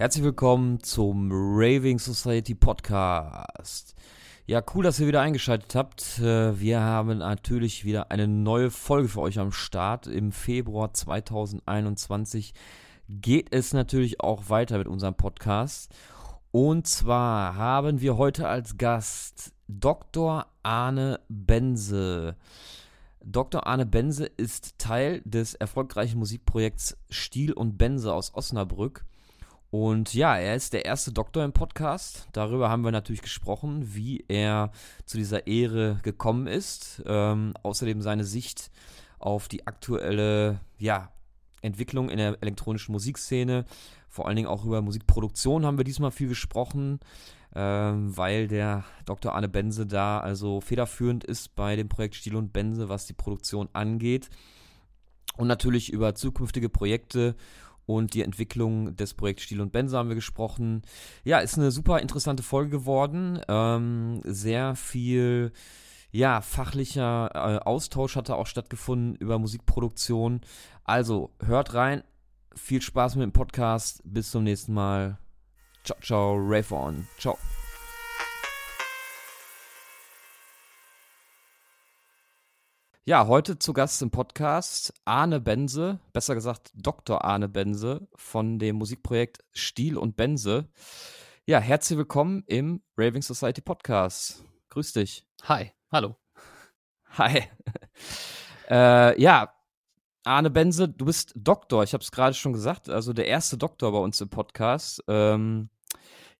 Herzlich willkommen zum Raving Society Podcast. Ja, cool, dass ihr wieder eingeschaltet habt. Äh, wir haben natürlich wieder eine neue Folge für euch am Start. Im Februar 2021 geht es natürlich auch weiter mit unserem Podcast. Und zwar haben wir heute als Gast Dr. Arne Bense. Dr. Arne Bense ist Teil des erfolgreichen Musikprojekts Stiel und Bense aus Osnabrück. Und ja, er ist der erste Doktor im Podcast. Darüber haben wir natürlich gesprochen, wie er zu dieser Ehre gekommen ist. Ähm, außerdem seine Sicht auf die aktuelle ja, Entwicklung in der elektronischen Musikszene. Vor allen Dingen auch über Musikproduktion haben wir diesmal viel gesprochen, ähm, weil der Dr. Arne Bense da also federführend ist bei dem Projekt Stil und Bense, was die Produktion angeht. Und natürlich über zukünftige Projekte und die Entwicklung des Projekts Stiel und Benze haben wir gesprochen. Ja, ist eine super interessante Folge geworden. Ähm, sehr viel ja, fachlicher äh, Austausch hatte auch stattgefunden über Musikproduktion. Also, hört rein. Viel Spaß mit dem Podcast. Bis zum nächsten Mal. Ciao, ciao. Rave on. Ciao. Ja, heute zu Gast im Podcast Arne Bense, besser gesagt Dr. Arne Bense von dem Musikprojekt Stiel und Bense. Ja, herzlich willkommen im Raving Society Podcast. Grüß dich. Hi, hallo. Hi. äh, ja, Arne Bense, du bist Doktor, ich habe es gerade schon gesagt, also der erste Doktor bei uns im Podcast. Ähm,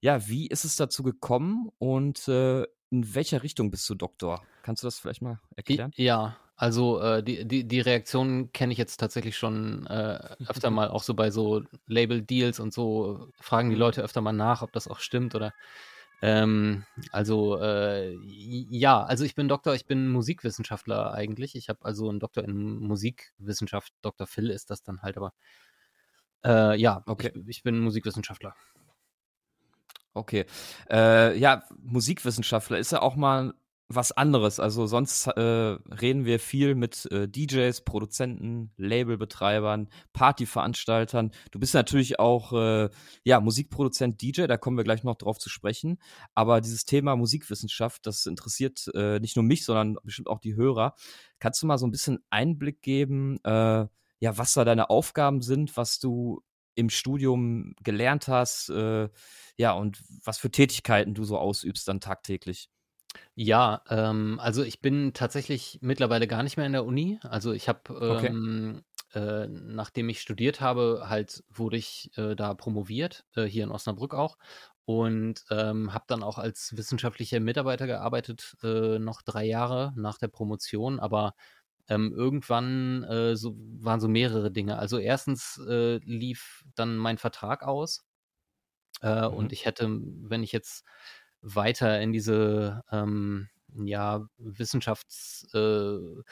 ja, wie ist es dazu gekommen und äh, in welcher Richtung bist du Doktor? Kannst du das vielleicht mal erklären? Ja, also äh, die, die, die Reaktion kenne ich jetzt tatsächlich schon äh, öfter mal, auch so bei so Label-Deals und so fragen die mhm. Leute öfter mal nach, ob das auch stimmt oder ähm, also äh, ja, also ich bin Doktor, ich bin Musikwissenschaftler eigentlich. Ich habe also einen Doktor in Musikwissenschaft, Dr. Phil ist das dann halt, aber äh, ja, okay. ich, ich bin Musikwissenschaftler. Okay. Äh, ja, Musikwissenschaftler ist ja auch mal was anderes. Also sonst äh, reden wir viel mit äh, DJs, Produzenten, Labelbetreibern, Partyveranstaltern. Du bist natürlich auch äh, ja Musikproduzent, DJ. Da kommen wir gleich noch drauf zu sprechen. Aber dieses Thema Musikwissenschaft, das interessiert äh, nicht nur mich, sondern bestimmt auch die Hörer. Kannst du mal so ein bisschen Einblick geben, äh, ja, was da deine Aufgaben sind, was du im Studium gelernt hast, äh, ja, und was für Tätigkeiten du so ausübst dann tagtäglich? Ja, ähm, also ich bin tatsächlich mittlerweile gar nicht mehr in der Uni. Also ich habe, Okay. ähm, äh, nachdem ich studiert habe, halt wurde ich äh, da promoviert, äh, hier in Osnabrück auch. Und ähm, habe dann auch als wissenschaftlicher Mitarbeiter gearbeitet, äh, noch drei Jahre nach der Promotion. Aber ähm, irgendwann äh, so, waren so mehrere Dinge. Also erstens äh, lief dann mein Vertrag aus. Äh, und mhm. ich hätte, wenn ich jetzt weiter in diese ähm, ja, Wissenschaftsszene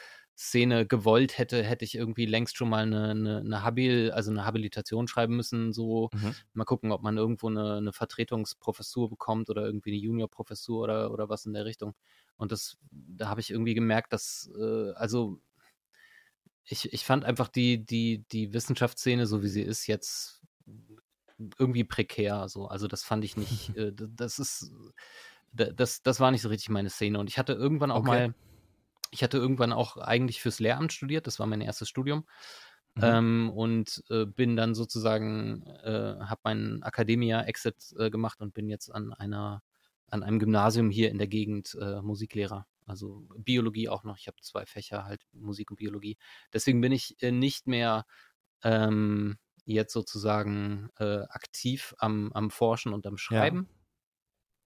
äh, gewollt hätte, hätte ich irgendwie längst schon mal eine, eine, eine Habil, also eine Habilitation schreiben müssen. So mhm. mal gucken, ob man irgendwo eine, eine Vertretungsprofessur bekommt oder irgendwie eine Juniorprofessur oder, oder was in der Richtung. Und das, da habe ich irgendwie gemerkt, dass, äh, also ich, ich fand einfach die, die, die Wissenschaftsszene, so wie sie ist, jetzt irgendwie prekär. So. Also das fand ich nicht, äh, das ist, das, das war nicht so richtig meine Szene. Und ich hatte irgendwann auch okay. mal, ich hatte irgendwann auch eigentlich fürs Lehramt studiert, das war mein erstes Studium. Mhm. Ähm, und äh, bin dann sozusagen, äh, habe meinen Academia-Exit äh, gemacht und bin jetzt an einer, an einem Gymnasium hier in der Gegend äh, Musiklehrer. Also Biologie auch noch. Ich habe zwei Fächer halt Musik und Biologie. Deswegen bin ich äh, nicht mehr ähm, jetzt sozusagen äh, aktiv am, am Forschen und am Schreiben.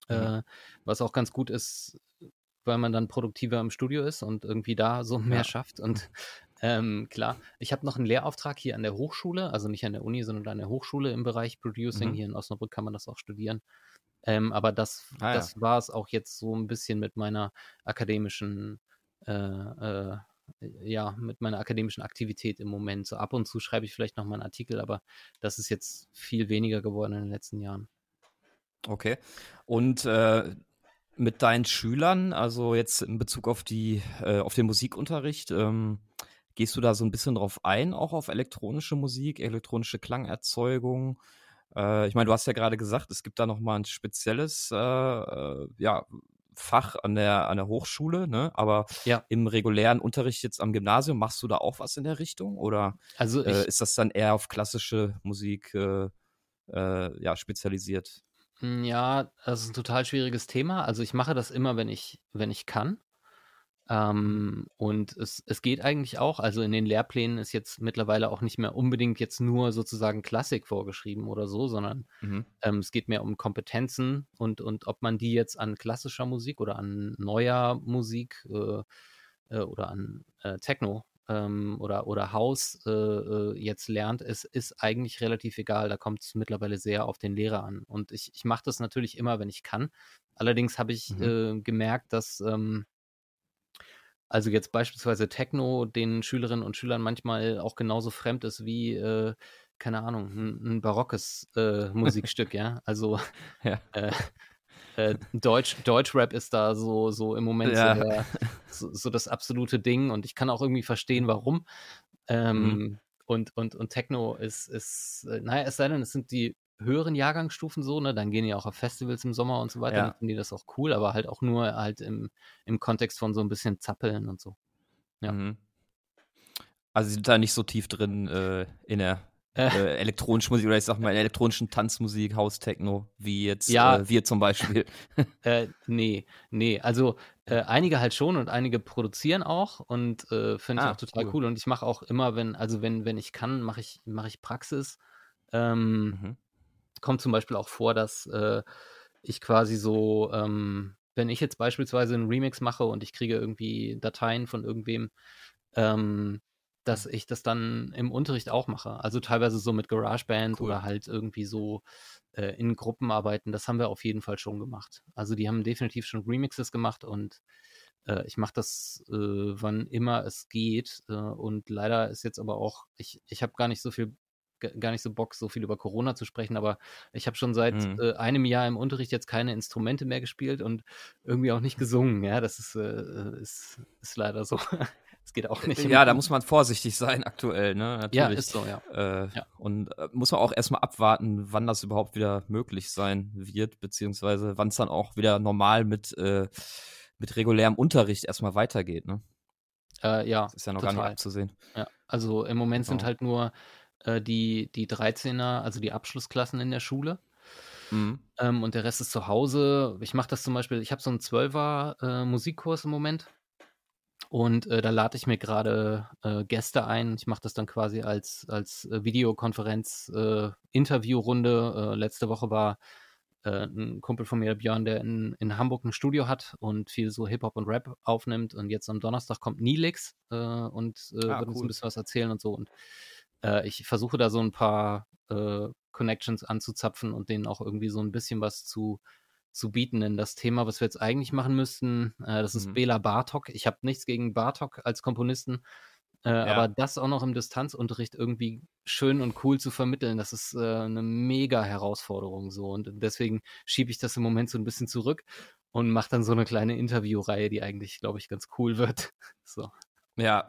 Ja. Äh, was auch ganz gut ist, weil man dann produktiver im Studio ist und irgendwie da so mehr ja. schafft. Und ähm, klar, ich habe noch einen Lehrauftrag hier an der Hochschule, also nicht an der Uni, sondern an der Hochschule im Bereich Producing. Mhm. Hier in Osnabrück kann man das auch studieren. Ähm, aber das, ah, das ja. war es auch jetzt so ein bisschen mit meiner akademischen äh, äh, ja, mit meiner akademischen Aktivität im Moment. So ab und zu schreibe ich vielleicht noch mal einen Artikel, aber das ist jetzt viel weniger geworden in den letzten Jahren. Okay. Und äh, mit deinen Schülern, also jetzt in Bezug auf die, äh, auf den Musikunterricht, ähm, gehst du da so ein bisschen drauf ein, auch auf elektronische Musik, elektronische Klangerzeugung? Äh, ich meine, du hast ja gerade gesagt, es gibt da nochmal ein spezielles äh, äh, ja, Fach an der, an der Hochschule, ne? aber Ja. im regulären Unterricht jetzt am Gymnasium, machst du da auch was in der Richtung? Oder Also äh, ist das dann eher auf klassische Musik äh, äh, ja, spezialisiert? mm, ja, das ist ein total schwieriges Thema. Also ich mache das immer, wenn ich, wenn ich kann. Ähm, und es, es geht eigentlich auch, also in den Lehrplänen ist jetzt mittlerweile auch nicht mehr unbedingt jetzt nur sozusagen Klassik vorgeschrieben oder so, sondern Mhm. ähm, es geht mehr um Kompetenzen und, und ob man die jetzt an klassischer Musik oder an neuer Musik äh, äh, oder an äh, Techno ähm, oder, oder House äh, äh, jetzt lernt, ist, ist eigentlich relativ egal. Da kommt es mittlerweile sehr auf den Lehrer an. Und ich, ich mache das natürlich immer, wenn ich kann. Allerdings habe ich Mhm. äh, gemerkt, dass ähm, also jetzt beispielsweise Techno den Schülerinnen und Schülern manchmal auch genauso fremd ist wie, äh, keine Ahnung, ein, ein barockes äh, Musikstück, ja. Also Ja. äh, äh, Deutsch, Deutschrap ist da so, so im Moment Ja. so, der, so, so das absolute Ding und ich kann auch irgendwie verstehen, warum. Mhm. Ähm, und, und, und Techno ist, ist, äh, naja, es sei denn, es sind die höheren Jahrgangsstufen so, ne, dann gehen die auch auf Festivals im Sommer und so weiter, Ja. dann finden die das auch cool, aber halt auch nur halt im, im Kontext von so ein bisschen Zappeln und so. Ja. Mhm. Also sie sind da nicht so tief drin äh, in der Äh. äh, elektronischen Musik oder ich sag mal in der elektronischen Tanzmusik, House-Techno, wie jetzt Ja. äh, wir zum Beispiel. Äh, nee, nee. Also äh, einige halt schon und einige produzieren auch und äh, finde ich Ah, auch total cool. cool. Und ich mache auch immer, wenn, also wenn, wenn ich kann, mache ich, mache ich Praxis. Ähm, Mhm. Kommt zum Beispiel auch vor, dass äh, ich quasi so, ähm, wenn ich jetzt beispielsweise einen Remix mache und ich kriege irgendwie Dateien von irgendwem, ähm, dass ich das dann im Unterricht auch mache. Also teilweise so mit GarageBand Cool. oder halt irgendwie so äh, in Gruppen arbeiten. Das haben wir auf jeden Fall schon gemacht. Also die haben definitiv schon Remixes gemacht und äh, ich mache das, äh, wann immer es geht. Äh, und leider ist jetzt aber auch, ich, ich habe gar nicht so viel gar nicht so Bock, so viel über Corona zu sprechen, aber ich habe schon seit Mhm. äh, einem Jahr im Unterricht jetzt keine Instrumente mehr gespielt und irgendwie auch nicht gesungen. Ja, das ist, äh, ist, ist leider so. Es geht auch nicht. Ja, da muss man vorsichtig sein aktuell, ne? Natürlich. Ja, ist so, ja. Äh, Ja. Und äh, muss man auch erstmal abwarten, wann das überhaupt wieder möglich sein wird, beziehungsweise wann es dann auch wieder normal mit, äh, mit regulärem Unterricht erstmal weitergeht, ne? Äh, ja, Das ist ja noch gar total. nicht abzusehen. Ja, also im Moment sind Genau. halt nur äh, die, die 13er, also die Abschlussklassen in der Schule. Mhm. Ähm, und der Rest ist zu Hause. Ich mache das zum Beispiel, ich habe so einen 12er äh, Musikkurs im Moment. Und äh, da lade ich mir gerade äh, Gäste ein. Ich mache das dann quasi als, als äh, Videokonferenz, äh, Interviewrunde. Äh, letzte Woche war ein Kumpel von mir, Björn, der in, in Hamburg ein Studio hat und viel so Hip-Hop und Rap aufnimmt. Und jetzt am Donnerstag kommt Nilix und Ah, wird uns cool. ein bisschen was erzählen und so. Und äh, ich versuche da so ein paar äh, Connections anzuzapfen und denen auch irgendwie so ein bisschen was zu, zu bieten. Denn das Thema, was wir jetzt eigentlich machen müssten, äh, das ist Mhm. Bela Bartok. Ich habe nichts gegen Bartok als Komponisten, äh, aber das auch noch im Distanzunterricht irgendwie schön und cool zu vermitteln, das ist äh, eine mega Herausforderung so. Und deswegen schiebe ich das im Moment so ein bisschen zurück und mache dann so eine kleine Interviewreihe, die eigentlich, glaube ich, ganz cool wird. So. Ja,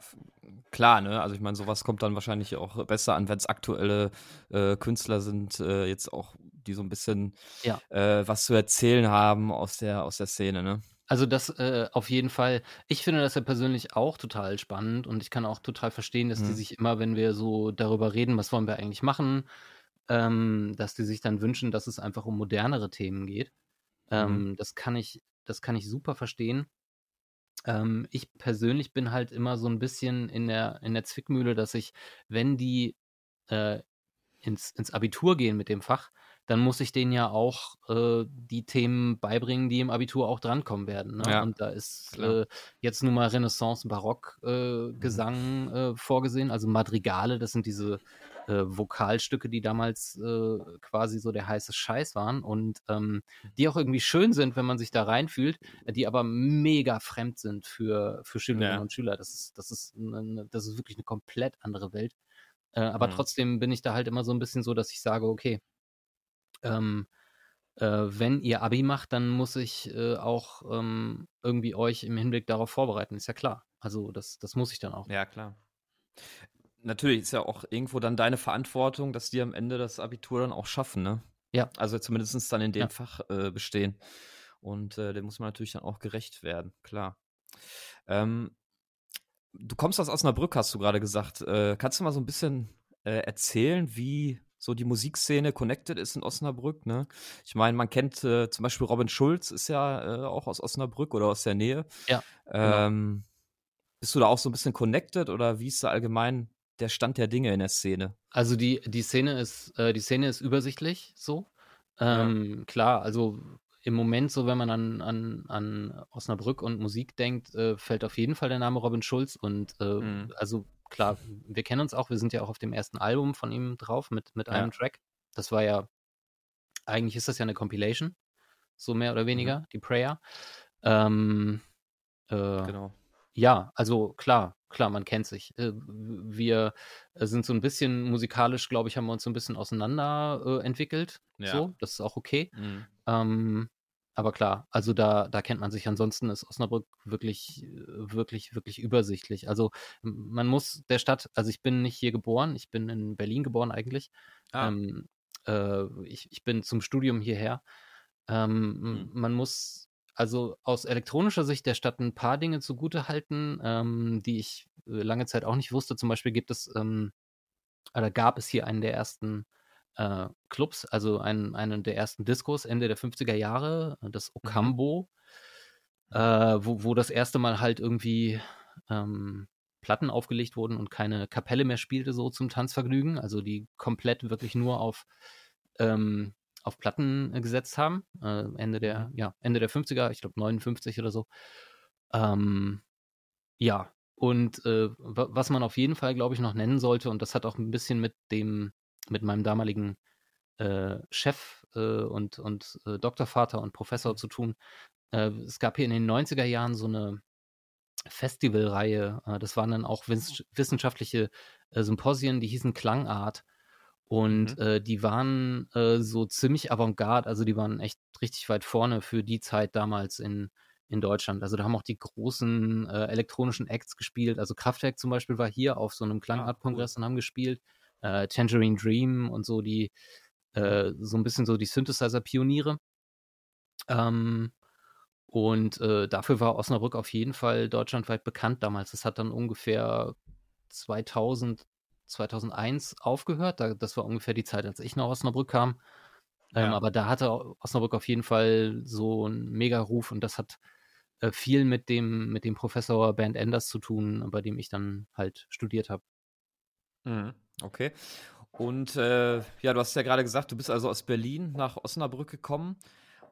klar, ne? Also ich meine, sowas kommt dann wahrscheinlich auch besser an, wenn es aktuelle äh, Künstler sind, äh, jetzt auch, die so ein bisschen Ja. äh, was zu erzählen haben aus der, aus der Szene, ne? Also das äh, auf jeden Fall. Ich finde das ja persönlich auch total spannend und ich kann auch total verstehen, dass die Mhm. sich immer, wenn wir so darüber reden, was wollen wir eigentlich machen, ähm, dass die sich dann wünschen, dass es einfach um modernere Themen geht. Ähm, Das kann ich, das kann ich super verstehen. Ähm, ich persönlich bin halt immer so ein bisschen in der, in der Zwickmühle, dass ich, wenn die äh, ins, ins Abitur gehen mit dem Fach, dann muss ich denen ja auch äh, die Themen beibringen, die im Abitur auch drankommen werden. Ne? Ja, Und da ist äh, jetzt nun mal Renaissance, Barock, äh, Gesang äh, vorgesehen, also Madrigale, das sind diese äh, Vokalstücke, die damals äh, quasi so der heiße Scheiß waren und ähm, die auch irgendwie schön sind, wenn man sich da reinfühlt, die aber mega fremd sind für, für Schülerinnen Ja. und Schüler. Das ist, das ist, eine, das ist wirklich eine komplett andere Welt. Äh, aber Mhm. trotzdem bin ich da halt immer so ein bisschen so, dass ich sage, okay, ähm, äh, wenn ihr Abi macht, dann muss ich äh, auch ähm, irgendwie euch im Hinblick darauf vorbereiten, ist ja klar. Also das, das muss ich dann auch. Ja, klar. Natürlich ist ja auch irgendwo dann deine Verantwortung, dass die am Ende das Abitur dann auch schaffen, ne? Ja. Also zumindest dann in dem Ja. Fach äh, bestehen. Und äh, dem muss man natürlich dann auch gerecht werden, klar. Ähm, du kommst aus Osnabrück, hast du gerade gesagt. Äh, kannst du mal so ein bisschen äh, erzählen, wie so die Musikszene connected ist in Osnabrück? Ne? Ich meine, man kennt äh, zum Beispiel Robin Schulz, ist ja äh, auch aus Osnabrück oder aus der Nähe. Ja, genau. Ähm, bist du da auch so ein bisschen connected oder wie ist da allgemein der Stand der Dinge in der Szene? Also die, die Szene ist, äh, die Szene ist übersichtlich so. Ähm, Klar, also im Moment, so wenn man an, an, an Osnabrück und Musik denkt, äh, fällt auf jeden Fall der Name Robin Schulz. Und äh, Mhm. also klar, wir kennen uns auch, wir sind ja auch auf dem ersten Album von ihm drauf mit, mit Ja. einem Track. Das war ja, eigentlich ist das ja eine Compilation, so mehr oder weniger, die Prayer. Ähm, äh, Genau. ja, also klar, klar, man kennt sich. Äh, Wir äh, sind so ein bisschen musikalisch, glaube ich, haben wir uns so ein bisschen auseinander äh, entwickelt. Ja. So, das ist auch okay. Mhm. Ähm, aber klar, also da, da kennt man sich. Ansonsten ist Osnabrück wirklich, wirklich, wirklich übersichtlich. Also man muss der Stadt, also ich bin nicht hier geboren, ich bin in Berlin geboren eigentlich. Ah, Ähm, äh, ich, ich bin zum Studium hierher. Ähm, Mhm. Man muss also aus elektronischer Sicht der Stadt ein paar Dinge zugute halten, ähm, die ich äh, lange Zeit auch nicht wusste. Zum Beispiel gibt es, ähm, oder gab es hier einen der ersten äh, Clubs, also einen, einen der ersten Discos Ende der 50er Jahre, äh, das Ocambo, äh, wo, wo das erste Mal halt irgendwie ähm, Platten aufgelegt wurden und keine Kapelle mehr spielte, so zum Tanzvergnügen, also die komplett wirklich nur auf, ähm, auf Platten äh, gesetzt haben. Äh, Ende der, ja, Ende der 50er, ich glaube 59 oder so. Ähm, ja, und äh, wa- was man auf jeden Fall, glaube ich, noch nennen sollte, und das hat auch ein bisschen mit dem, mit meinem damaligen äh, Chef äh, und, und äh, Doktorvater und Professor zu tun. Es gab hier in den 90er Jahren so eine Festivalreihe, das waren dann auch wiss wissenschaftliche Symposien, die hießen Klangart. Und Mhm. äh, die waren äh, so ziemlich avantgarde, also die waren echt richtig weit vorne für die Zeit damals in, in Deutschland. Also da haben auch die großen äh, elektronischen Acts gespielt. Also Kraftwerk zum Beispiel war hier auf so einem Klangart-Kongress und haben gespielt. Äh, Tangerine Dream und so die, äh, so ein bisschen so die Synthesizer-Pioniere. Ähm, und äh, dafür war Osnabrück auf jeden Fall deutschlandweit bekannt damals. Das hat dann ungefähr 2000, 2001 aufgehört. Da, das war ungefähr die Zeit, als ich nach Osnabrück kam. Ähm, Ja. aber da hatte Osnabrück auf jeden Fall so einen Mega-Ruf und das hat äh, viel mit dem, mit dem Professor Bernd Enders zu tun, bei dem ich dann halt studiert habe. Mhm. Okay. Und äh, ja, du hast ja gerade gesagt, du bist also aus Berlin nach Osnabrück gekommen.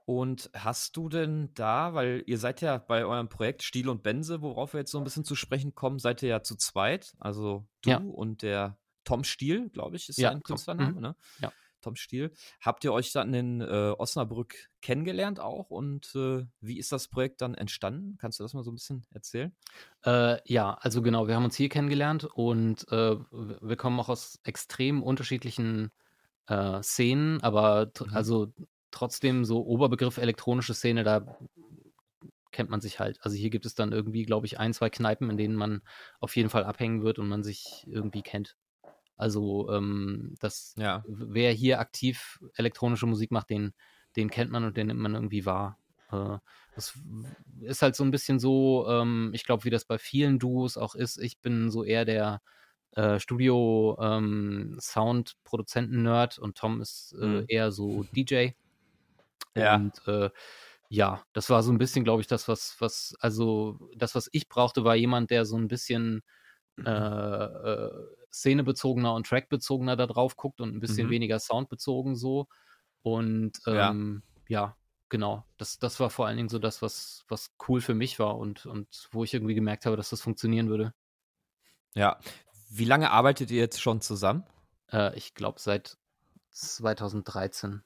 Und hast du denn da, weil ihr seid ja bei eurem Projekt Stiel und Bense, worauf wir jetzt so ein bisschen zu sprechen kommen, seid ihr ja zu zweit, also du Ja. und der Tom Stiel, glaube ich, ist Ja, sein. Künstlername, Mhm. ne? Ja. Tom Stiel. Habt ihr euch dann in äh, Osnabrück kennengelernt auch? Und äh, wie ist das Projekt dann entstanden? Kannst du das mal so ein bisschen erzählen? Äh, ja, also genau, wir haben uns hier kennengelernt und äh, wir kommen auch aus extrem unterschiedlichen äh, Szenen, aber Mhm. also trotzdem so Oberbegriff elektronische Szene, da kennt man sich halt. Also hier gibt es dann irgendwie, glaube ich, ein, zwei Kneipen, in denen man auf jeden Fall abhängen wird und man sich irgendwie kennt. Also ähm, das, Ja. wer hier aktiv elektronische Musik macht, den, den kennt man und den nimmt man irgendwie wahr. Äh, das ist halt so ein bisschen so, ähm, ich glaube, wie das bei vielen Duos auch ist. Ich bin so eher der äh, Studio ähm, und Tom ist äh, Mhm. eher so DJ. Ja. Und äh, ja, das war so ein bisschen, glaube ich, das, was, was, also das, was ich brauchte, war jemand, der so ein bisschen äh, äh, szenebezogener und trackbezogener da drauf guckt und ein bisschen Mhm. weniger soundbezogen so. Und Ja. ähm, ja, genau. Das, das war vor allen Dingen so das, was, was cool für mich war und, und wo ich irgendwie gemerkt habe, dass das funktionieren würde. Ja. Wie lange arbeitet ihr jetzt schon zusammen? Äh, ich glaube seit 2013.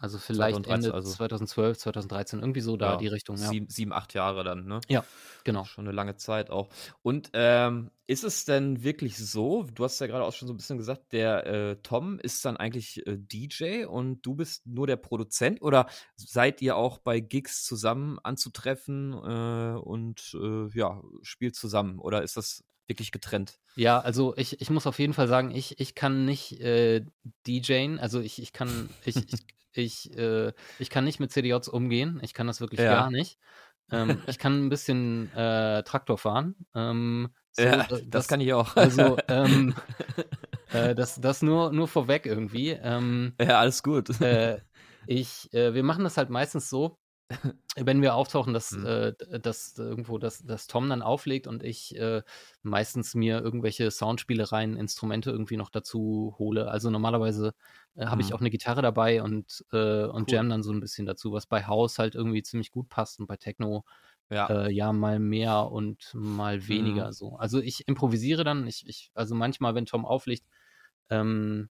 Also vielleicht 2013, Ende also 2012, 2013, irgendwie so da ja, die Richtung, ja. sieben, sieben, acht Jahre dann, ne? Ja, genau. Schon eine lange Zeit auch. Und ähm, ist es denn wirklich so, du hast ja gerade auch schon so ein bisschen gesagt, der äh, Tom ist dann eigentlich äh, DJ und du bist nur der Produzent oder seid ihr auch bei Gigs zusammen anzutreffen äh, und äh, ja, spielt zusammen oder ist das wirklich getrennt? Ja, also ich, ich muss auf jeden Fall sagen, ich, ich kann nicht äh, DJen, also ich, ich kann, ich, ich, ich, äh, ich kann nicht mit CDJs umgehen. Ich kann das wirklich Ja. gar nicht. Ähm, ich kann ein bisschen äh, Traktor fahren. Ähm, so, Ja, äh, das, kann ich auch. Also, ähm, äh, das, das nur, nur vorweg irgendwie. Ähm, ja, alles gut. äh, ich, äh, wir machen das halt meistens so, wenn wir auftauchen, dass, Mhm. äh, dass irgendwo das, das Tom dann auflegt und ich äh, meistens mir irgendwelche Soundspielereien, Instrumente irgendwie noch dazu hole. Also normalerweise äh, habe ich Mhm. auch eine Gitarre dabei und, äh, und Cool. jam dann so ein bisschen dazu, was bei House halt irgendwie ziemlich gut passt und bei Techno ja. äh, ja mal mehr und mal weniger Mhm. so. Also ich improvisiere dann, ich, ich, also manchmal, wenn Tom auflegt, ähm,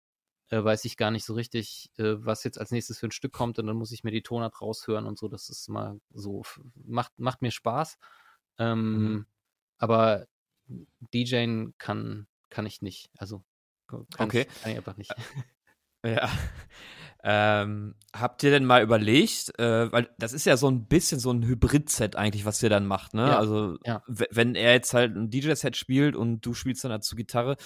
äh, weiß ich gar nicht so richtig, äh, was jetzt als nächstes für ein Stück kommt und dann muss ich mir die Tonart raushören und so. Das ist mal so, macht, macht mir Spaß. Ähm, Mhm. Aber DJen kann, kann ich nicht. Also kann, Okay. ich, kann ich einfach nicht. Ja. Ähm, habt ihr denn mal überlegt, äh, weil das ist ja so ein bisschen so ein Hybrid-Set eigentlich, was ihr dann macht, ne? Ja, Also ja. wenn er jetzt halt ein DJ-Set spielt und du spielst dann dazu Gitarre,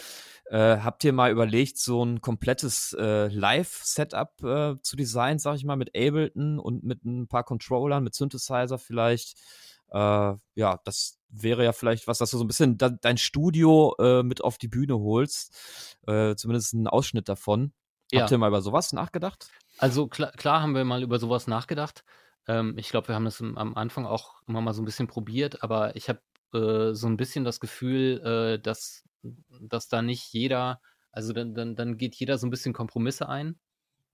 äh, habt ihr mal überlegt, so ein komplettes äh, Live-Setup äh, zu designen, sag ich mal, mit Ableton und mit ein paar Controllern, mit Synthesizer vielleicht? Äh, ja, das wäre ja vielleicht was, dass du so ein bisschen da, dein Studio äh, mit auf die Bühne holst, zumindest einen Ausschnitt davon. Ja. Habt ihr mal über sowas nachgedacht? Also klar, klar haben wir mal über sowas nachgedacht. Ähm, ich glaube, wir haben das am Anfang auch immer mal so ein bisschen probiert, aber ich habe äh, so ein bisschen das Gefühl, äh, dass, dass da nicht jeder, also dann, dann, dann geht jeder so ein bisschen Kompromisse ein.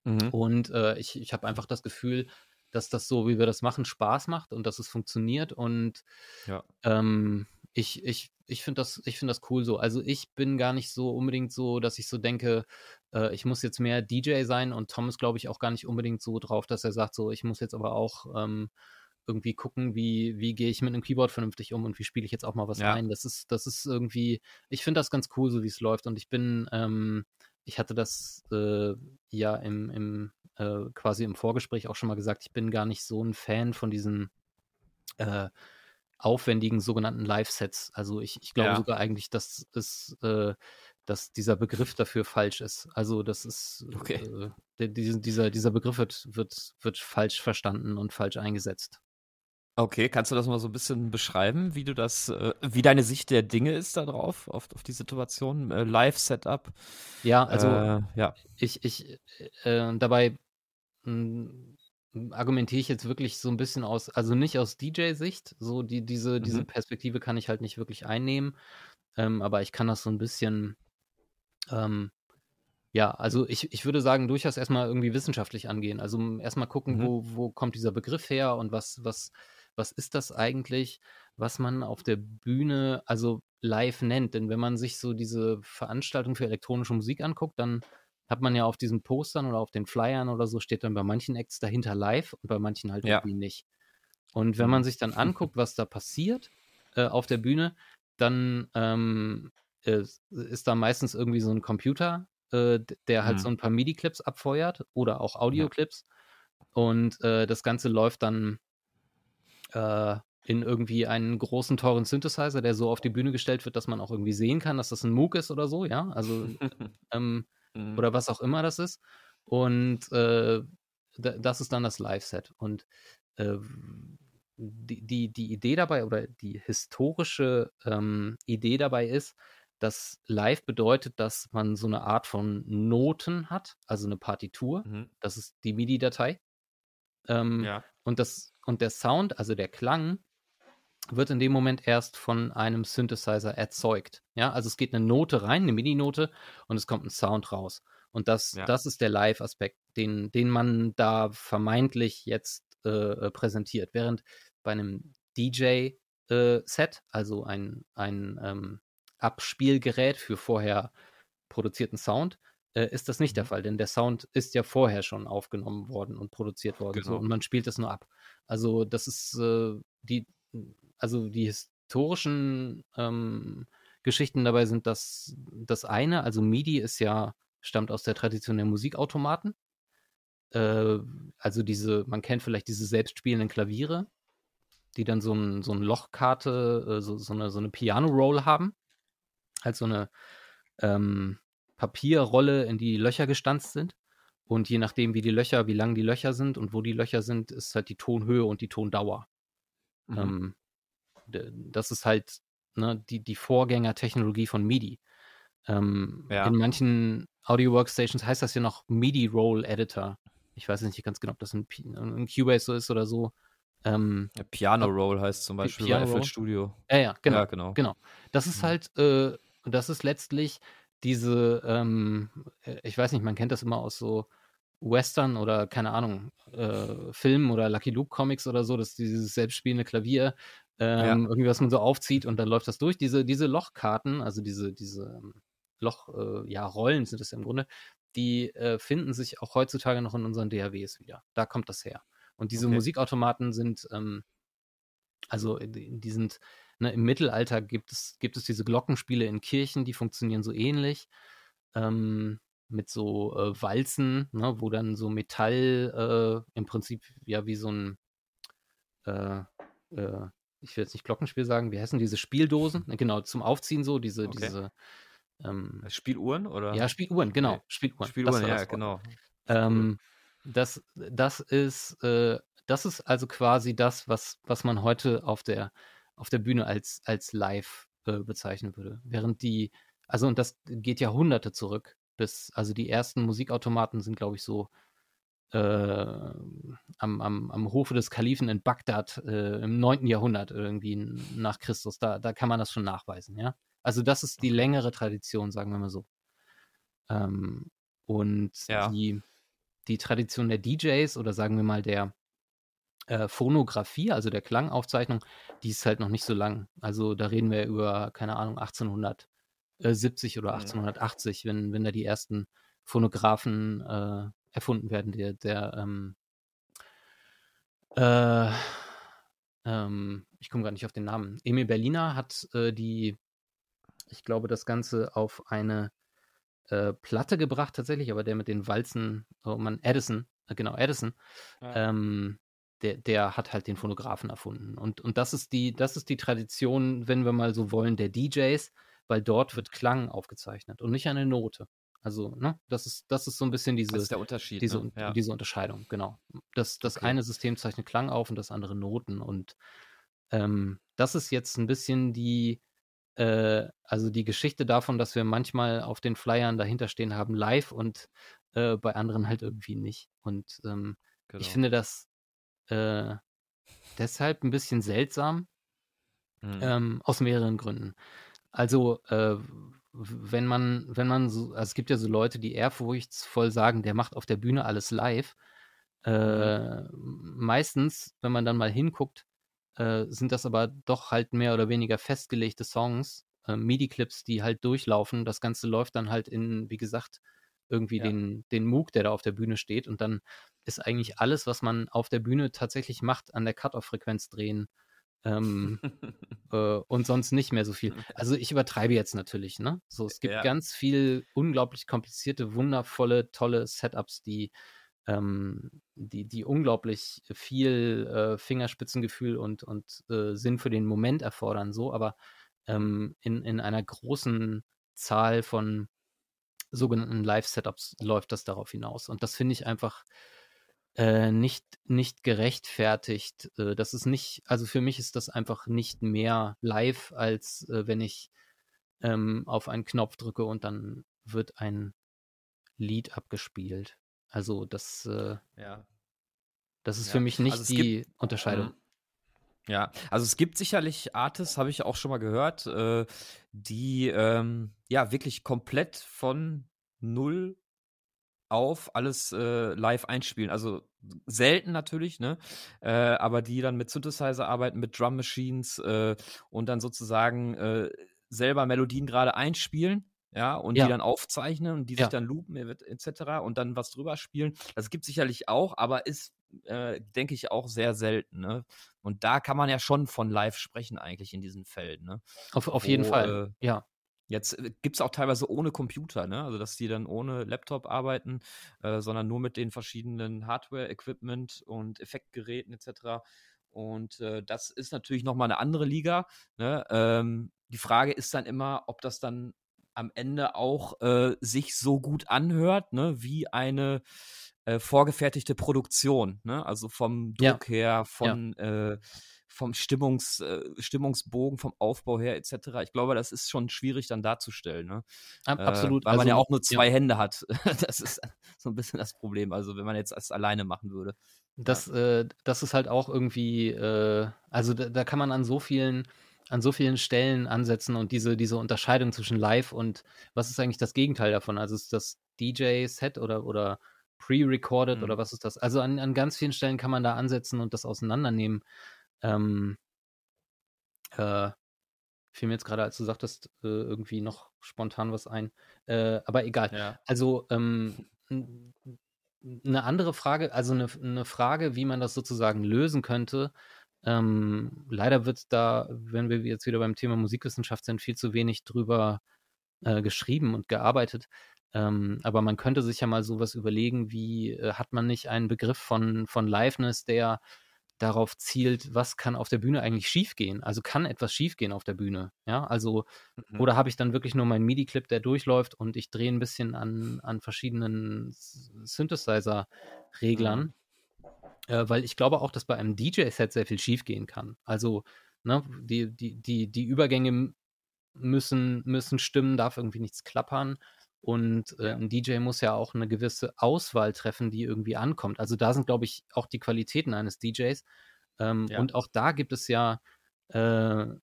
Mhm. Und äh, ich, ich habe einfach das Gefühl, dass das so, wie wir das machen, Spaß macht und dass es funktioniert. Und Ja. ähm, ich, ich, ich finde das, ich find das cool so. Also ich bin gar nicht so unbedingt so, dass ich so denke, äh, ich muss jetzt mehr DJ sein und Tom ist, glaube ich, auch gar nicht unbedingt so drauf, dass er sagt, so, ich muss jetzt aber auch ähm, irgendwie gucken, wie, wie gehe ich mit einem Keyboard vernünftig um und wie spiele ich jetzt auch mal was Ja. ein. Das ist, das ist irgendwie, ich finde das ganz cool, so wie es läuft. Und ich bin, ähm, ich hatte das äh, ja im, im äh, quasi im Vorgespräch auch schon mal gesagt, ich bin gar nicht so ein Fan von diesen äh, aufwendigen sogenannten Live-Sets. Also ich, ich glaube Ja. sogar eigentlich, dass es, äh, dass dieser Begriff dafür falsch ist. Also das ist Okay. äh, der, dieser, dieser Begriff wird, wird, wird falsch verstanden und falsch eingesetzt. Okay, kannst du das mal so ein bisschen beschreiben, wie du das, äh, wie deine Sicht der Dinge ist da drauf, auf, auf die Situation, äh, Live-Setup? Ja, also äh, ja. ich, ich, äh, dabei mh, argumentiere ich jetzt wirklich so ein bisschen aus, also nicht aus DJ-Sicht, so die, diese, diese Mhm. Perspektive kann ich halt nicht wirklich einnehmen, ähm, aber ich kann das so ein bisschen, ähm, ja, also ich, ich würde sagen, durchaus erstmal irgendwie wissenschaftlich angehen. Also erstmal gucken, Mhm. wo, wo kommt dieser Begriff her und was, was, was ist das eigentlich, was man auf der Bühne, also live nennt. Denn wenn man sich so diese Veranstaltung für elektronische Musik anguckt, dann hat man ja auf diesen Postern oder auf den Flyern oder so, steht dann bei manchen Acts dahinter live und bei manchen halt Ja. irgendwie nicht. Und wenn man Mhm. sich dann anguckt, was da passiert äh, auf der Bühne, dann ähm, ist, ist da meistens irgendwie so ein Computer, äh, der halt Mhm. so ein paar MIDI-Clips abfeuert oder auch Audio-Clips. Und äh, das Ganze läuft dann äh, in irgendwie einen großen, teuren Synthesizer, der so auf die Bühne gestellt wird, dass man auch irgendwie sehen kann, dass das ein Moog ist oder so, ja. Also ähm, Mhm. oder was auch immer das ist. Und äh, da- das ist dann das Live-Set. Und äh, die, die, die Idee dabei oder die historische ähm, Idee dabei ist, dass Live bedeutet, dass man so eine Art von Noten hat, also eine Partitur. Mhm. Das ist die MIDI-Datei. Ähm, Ja. und, das, und der Sound, also der Klang, wird in dem Moment erst von einem Synthesizer erzeugt. Ja, also es geht eine Note rein, eine MIDI-Note, und es kommt ein Sound raus. Und das, Ja. das ist der Live-Aspekt, den, den man da vermeintlich jetzt äh, äh, präsentiert. Während bei einem DJ-Set, also ein, ein ähm, Abspielgerät für vorher produzierten Sound, äh, ist das nicht der Mhm. Fall, denn der Sound ist ja vorher schon aufgenommen worden und produziert worden so, Genau. und man spielt es nur ab. Also das ist äh, die, also die historischen ähm, Geschichten dabei sind das, das eine, also MIDI ist ja, stammt aus der Tradition der Musikautomaten. Äh, also diese, man kennt vielleicht diese selbstspielenden Klaviere, die dann so ein, so ein Lochkarte, äh, so, so eine, so eine Piano-Roll haben. halt so eine ähm, Papierrolle, in die Löcher gestanzt sind. Und je nachdem, wie die Löcher, wie lang die Löcher sind und wo die Löcher sind, ist halt die Tonhöhe und die Tondauer. Mhm. Ähm, das ist halt ne, die, die Vorgängertechnologie von MIDI. Ähm, ja. In manchen Audio-Workstations heißt das ja noch MIDI-Roll-Editor. Ich weiß nicht ganz genau, ob das ein, ein Cubase so ist oder so. Ähm, ja, Piano Roll heißt zum Beispiel Piano bei FL Studio. Ja, ja, genau. Ja, genau. genau. Das ist mhm. halt, äh, das ist letztlich diese, ähm, äh, ich weiß nicht, man kennt das immer aus so Western oder keine Ahnung, äh, Filmen oder Lucky Luke Comics oder so, dass dieses selbstspielende Klavier ähm, ja. irgendwie was man so aufzieht und dann läuft das durch. Diese, diese Lochkarten, also diese, diese ähm, Loch, äh, ja, Rollen sind es im Grunde, die äh, finden sich auch heutzutage noch in unseren DAWs wieder. Da kommt das her. Und diese okay. Musikautomaten sind, ähm, also die sind, ne, im Mittelalter gibt es, gibt es diese Glockenspiele in Kirchen, die funktionieren so ähnlich. Ähm, mit so äh, Walzen, ne, wo dann so Metall äh, im Prinzip ja wie so ein, äh, äh ich will jetzt nicht Glockenspiel sagen, wie heißen diese Spieldosen? Genau, zum Aufziehen so, diese, okay. diese ähm, Spieluhren oder? Ja, Spieluhren, genau. Okay. Spieluhren, Spieluhren ja, genau. Ähm, das, das ist, äh, das ist also quasi das, was, was man heute auf der, auf der Bühne als, als live äh, bezeichnen würde. Während die, also und das geht Jahrhunderte zurück, bis, also die ersten Musikautomaten sind, glaube ich, so äh, am, am, am Hofe des Kalifen in Bagdad äh, im 9. Jahrhundert irgendwie nach Christus. Da, da kann man das schon nachweisen, ja. Also das ist die längere Tradition, sagen wir mal so. Ähm, und ja. die, die Tradition der DJs oder sagen wir mal der äh, Phonografie, also der Klangaufzeichnung, die ist halt noch nicht so lang. Also da reden wir über, keine Ahnung, 1870 oder 1880, wenn, wenn da die ersten Phonographen äh, erfunden werden, der, der ähm, äh, ähm, ich komme gar nicht auf den Namen. Emil Berliner hat äh, die, ich glaube, das Ganze auf eine äh, Platte gebracht tatsächlich, aber der mit den Walzen, oh man, Edison, äh, genau, Edison, ja. ähm, der, der hat halt den Phonographen erfunden. Und, und das ist die, das ist die Tradition, wenn wir mal so wollen, der DJs, weil dort wird Klang aufgezeichnet und nicht eine Note. Also, ne, das ist, das ist so ein bisschen diese, diese, ne? ja. diese Unterscheidung, genau. Das, das okay. eine System zeichnet Klang auf und das andere Noten. Und ähm, das ist jetzt ein bisschen die, äh, also die Geschichte davon, dass wir manchmal auf den Flyern dahinter stehen haben, live und äh, bei anderen halt irgendwie nicht. Und ähm, genau. ich finde das äh, deshalb ein bisschen seltsam, mhm. ähm, aus mehreren Gründen. Also, äh, wenn man, wenn man so, also es gibt ja so Leute, die ehrfurchtsvoll sagen, der macht auf der Bühne alles live. Äh, mhm. meistens, wenn man dann mal hinguckt, äh, sind das aber doch halt mehr oder weniger festgelegte Songs, äh, MIDI-Clips, die halt durchlaufen. Das Ganze läuft dann halt in, wie gesagt, irgendwie ja. den, den Moog, der da auf der Bühne steht. Und dann ist eigentlich alles, was man auf der Bühne tatsächlich macht, an der Cut-Off-Frequenz drehen ähm, äh, und sonst nicht mehr so viel. Also ich übertreibe jetzt natürlich, ne? So, es gibt ja. ganz viel unglaublich komplizierte, wundervolle, tolle Setups, die, ähm, die, die unglaublich viel äh, Fingerspitzengefühl und, und äh, Sinn für den Moment erfordern, so, aber ähm, in, in einer großen Zahl von sogenannten Live-Setups läuft das darauf hinaus. Und das finde ich einfach äh, nicht, nicht gerechtfertigt. Äh, das ist nicht, also für mich ist das einfach nicht mehr live, als äh, wenn ich ähm, auf einen Knopf drücke und dann wird ein Lied abgespielt. Also das, äh, ja. das ist ja. für mich nicht also die gibt, Unterscheidung. Ähm, ja, also es gibt sicherlich Artists, habe ich auch schon mal gehört, äh, die ähm, ja wirklich komplett von null auf alles äh, live einspielen. Also selten natürlich, ne? Äh, aber die dann mit Synthesizer arbeiten, mit Drum Machines äh, und dann sozusagen äh, selber Melodien gerade einspielen. Ja, und ja. die dann aufzeichnen und die ja. sich dann loopen etc. und dann was drüber spielen. Das gibt sicherlich auch, aber ist, äh, denke ich, auch sehr selten. Ne? Und da kann man ja schon von live sprechen, eigentlich in diesen Fällen. Ne? Auf, auf Wo, jeden Fall, äh, ja. Jetzt äh, gibt es auch teilweise ohne Computer, ne? Also dass die dann ohne Laptop arbeiten, äh, sondern nur mit den verschiedenen Hardware-Equipment und Effektgeräten etc. Und äh, das ist natürlich nochmal eine andere Liga. Ne? Ähm, die Frage ist dann immer, ob das dann am Ende auch äh, sich so gut anhört, ne, wie eine äh, vorgefertigte Produktion, ne? Also vom Druck ja. her, von ja. Äh, vom Stimmungs, äh, Stimmungsbogen, vom Aufbau her etc. Ich glaube, das ist schon schwierig dann darzustellen. Ne? Absolut. Äh, weil also, man ja auch nur zwei ja. Hände hat. das ist so ein bisschen das Problem. Also wenn man jetzt das alleine machen würde. Das, ja. äh, das ist halt auch irgendwie, äh, also da, da, kann man an so vielen, an so vielen Stellen ansetzen und diese, diese Unterscheidung zwischen Live und was ist eigentlich das Gegenteil davon? Also ist das DJ-Set oder, oder pre-recorded mhm. oder was ist das? Also an, an ganz vielen Stellen kann man da ansetzen und das auseinandernehmen. Ähm, äh, fiel mir jetzt gerade, als du sagtest, äh, irgendwie noch spontan was ein. Äh, aber egal. Ja. Also ähm, eine andere Frage, also eine, eine, Frage, wie man das sozusagen lösen könnte. Ähm, leider wird da, wenn wir jetzt wieder beim Thema Musikwissenschaft sind, viel zu wenig drüber äh, geschrieben und gearbeitet. Ähm, aber man könnte sich ja mal sowas überlegen, wie äh, hat man nicht einen Begriff von, von Liveness, der darauf zielt, was kann auf der Bühne eigentlich schiefgehen? Also kann etwas schiefgehen auf der Bühne? Ja, also, mhm. oder habe ich dann wirklich nur meinen MIDI-Clip, der durchläuft und ich drehe ein bisschen an, an verschiedenen Synthesizer-Reglern? Mhm. Äh, weil ich glaube auch, dass bei einem DJ-Set sehr viel schiefgehen kann. Also, ne, die, die, die, die Übergänge müssen, müssen stimmen, darf irgendwie nichts klappern. Und äh, ein DJ muss ja auch eine gewisse Auswahl treffen, die irgendwie ankommt. Also da sind, glaube ich, auch die Qualitäten eines DJs. Ähm, ja. Und auch da gibt es ja, äh, da,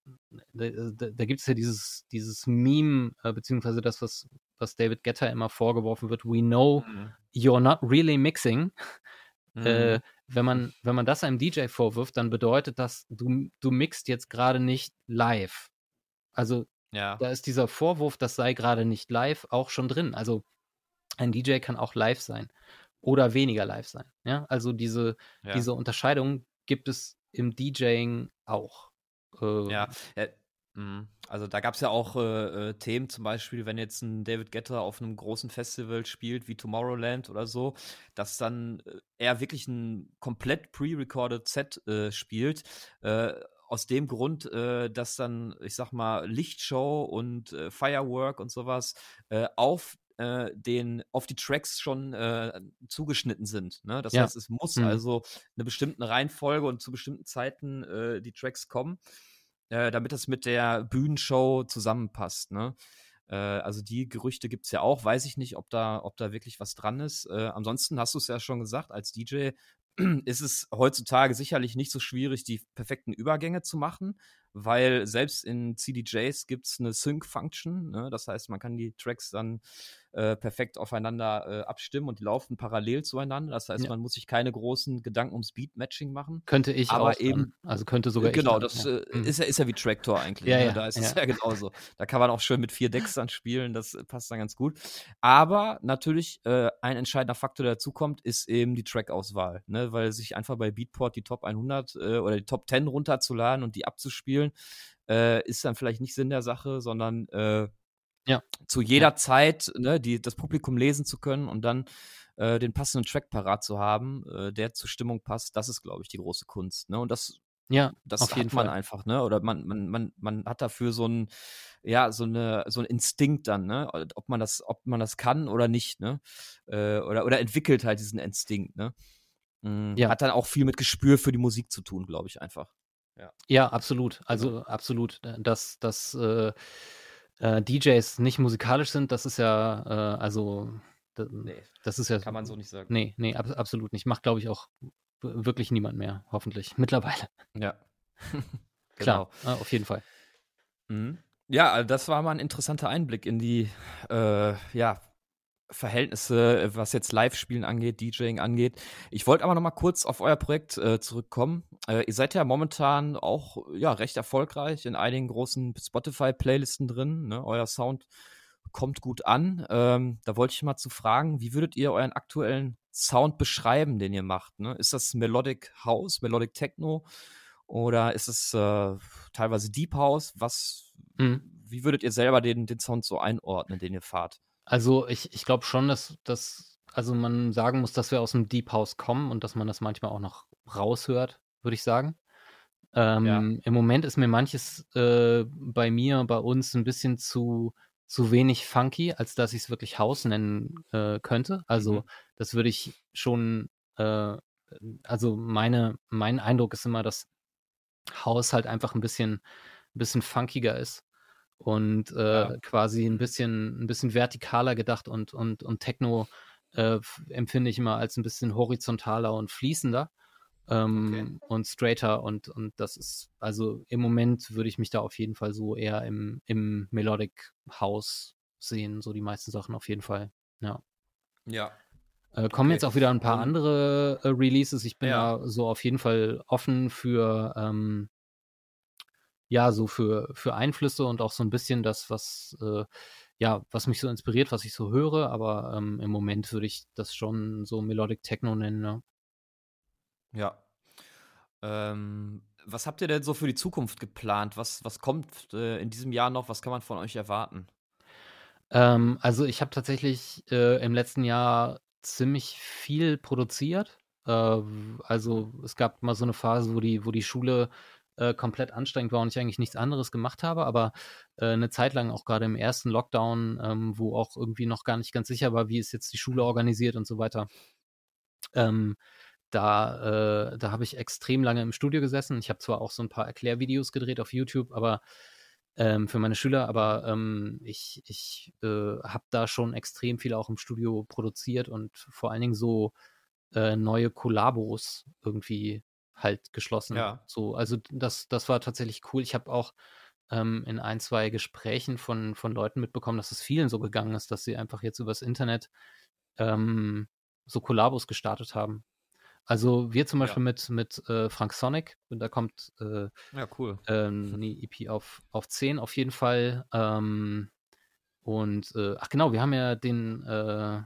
da, gibt es ja dieses, dieses Meme, äh, beziehungsweise das, was, was David Getter immer vorgeworfen wird, we know mhm. you're not really mixing. Äh, mhm. wenn, man, wenn man das einem DJ vorwirft, dann bedeutet das, du, du mixt jetzt gerade nicht live. Also ja. Da ist dieser Vorwurf, das sei gerade nicht live, auch schon drin. Also ein DJ kann auch live sein oder weniger live sein. Ja, also diese, ja. diese Unterscheidung gibt es im DJing auch. Äh, ja. ja. Mhm. Also da gab es ja auch äh, äh, Themen, zum Beispiel, wenn jetzt ein David Getter auf einem großen Festival spielt, wie Tomorrowland oder so, dass dann äh, er wirklich ein komplett pre-recorded Set äh, spielt, äh, aus dem Grund, äh, dass dann, ich sag mal, Lichtshow und äh, Firework und sowas äh, auf äh, den auf die Tracks schon äh, zugeschnitten sind. Ne? Das ja. heißt, es muss mhm. also eine bestimmte Reihenfolge und zu bestimmten Zeiten äh, die Tracks kommen, damit das mit der Bühnenshow zusammenpasst. Ne? also die Gerüchte gibt es ja auch. Weiß ich nicht, ob da, ob da wirklich was dran ist. ansonsten hast du es ja schon gesagt, als DJ ist es heutzutage sicherlich nicht so schwierig, die perfekten Übergänge zu machen, weil selbst in CDJs gibt es eine Sync-Function. Ne? Das heißt, man kann die Tracks dann äh, perfekt aufeinander äh, abstimmen und die laufen parallel zueinander. Das heißt, ja. man muss sich keine großen Gedanken ums Beat-Matching machen. Könnte ich aber eben. Dann. Also könnte sogar Genau, ich das ja. Äh, mhm. ist, ja, ist ja wie Tractor eigentlich. Ja, ne? ja, Da ist es ja genauso. Da kann man auch schön mit vier Decks dann spielen. Das passt dann ganz gut. Aber natürlich äh, ein entscheidender Faktor, der dazu kommt, ist eben die Track-Auswahl. Ne? Weil sich einfach bei Beatport die Top 100 äh, oder die Top 10 runterzuladen und die abzuspielen, äh, ist dann vielleicht nicht Sinn der Sache, sondern ja. zu jeder ja. Zeit ne, die, das Publikum lesen zu können und dann äh, den passenden Track parat zu haben, äh, der zur Stimmung passt, das ist, glaube ich, die große Kunst. Ne? Und das, ja, das auf jeden man Fall. einfach, ne? Oder man, man, man, man hat dafür so ein, ja, so eine, so ein Instinkt dann, ne? Ob man das, ob man das kann oder nicht, ne? Äh, oder, oder entwickelt halt diesen Instinkt, ne? Mhm. Ja. Hat dann auch viel mit Gespür für die Musik zu tun, glaube ich, einfach. Ja. ja, absolut. Also absolut. Das, das, äh, äh, DJs nicht musikalisch sind, das ist ja, äh, also, das, nee, das ist ja. Kann man so nicht sagen. Nee, nee, ab, absolut nicht. Macht, glaube ich, auch wirklich niemand mehr, hoffentlich, mittlerweile. Ja. Klar, genau. auf jeden Fall. Mhm. Ja, also das war mal ein interessanter Einblick in die, äh, ja, Verhältnisse, was jetzt Live-Spielen angeht, DJing angeht. Ich wollte aber noch mal kurz auf euer Projekt äh, zurückkommen. Äh, ihr seid ja momentan auch ja recht erfolgreich in einigen großen Spotify-Playlisten drin. Ne? Euer Sound kommt gut an. Ähm, da wollte ich mal zu fragen, wie würdet ihr euren aktuellen Sound beschreiben, den ihr macht? Ne? Ist das Melodic House, Melodic Techno oder ist es äh, teilweise Deep House? Was, mhm. wie würdet ihr selber den, den Sound so einordnen, den ihr fahrt? Also ich, ich glaube schon, dass, dass also man sagen muss, dass wir aus dem Deep House kommen und dass man das manchmal auch noch raushört, würde ich sagen. Ähm, Ja. Im Moment ist mir manches äh, bei mir, bei uns ein bisschen zu, zu wenig funky, als dass ich es wirklich House nennen äh, könnte. Also Mhm. das würde ich schon, äh, also meine, mein Eindruck ist immer, dass House halt einfach ein bisschen, ein bisschen funkiger ist und äh, Ja. quasi ein bisschen, ein bisschen vertikaler gedacht und, und, und Techno äh, empfinde ich immer als ein bisschen horizontaler und fließender ähm, und straighter und, und das ist, also im Moment würde ich mich da auf jeden Fall so eher im, im Melodic House sehen, so die meisten Sachen auf jeden Fall. Ja. Ja. Äh, kommen Okay. jetzt auch wieder ein paar andere äh, Releases. Ich bin Ja. da so auf jeden Fall offen für, ähm, ja, so für, für Einflüsse und auch so ein bisschen das, was, äh, ja, was mich so inspiriert, was ich so höre. Aber ähm, im Moment würde ich das schon so Melodic Techno nennen. Ne? Ja. Ähm, was habt ihr denn so für die Zukunft geplant? Was, was kommt äh, in diesem Jahr noch? Was kann man von euch erwarten? Ähm, also ich habe tatsächlich äh, im letzten Jahr ziemlich viel produziert. Äh, also es gab mal so eine Phase, wo die, wo die Schule äh, komplett anstrengend war und ich eigentlich nichts anderes gemacht habe, aber äh, eine Zeit lang auch gerade im ersten Lockdown, ähm, wo auch irgendwie noch gar nicht ganz sicher war, wie ist jetzt die Schule organisiert und so weiter. Ähm, da äh, da habe ich extrem lange im Studio gesessen. Ich habe zwar auch so ein paar Erklärvideos gedreht auf YouTube, aber ähm, für meine Schüler, aber ähm, ich, ich äh, habe da schon extrem viel auch im Studio produziert und vor allen Dingen so äh, neue Kollabos irgendwie halt geschlossen. Ja. So, also das, das war tatsächlich cool. Ich habe auch ähm, in ein, zwei Gesprächen von, von Leuten mitbekommen, dass es vielen so gegangen ist, dass sie einfach jetzt übers Internet ähm, so Kollabos gestartet haben. Also wir zum Ja. Beispiel mit, mit äh, Frank Sonic, da kommt äh, Ja, cool. ähm, eine EP auf, auf 10 auf jeden Fall. Ähm, und äh, ach genau, wir haben ja den, äh,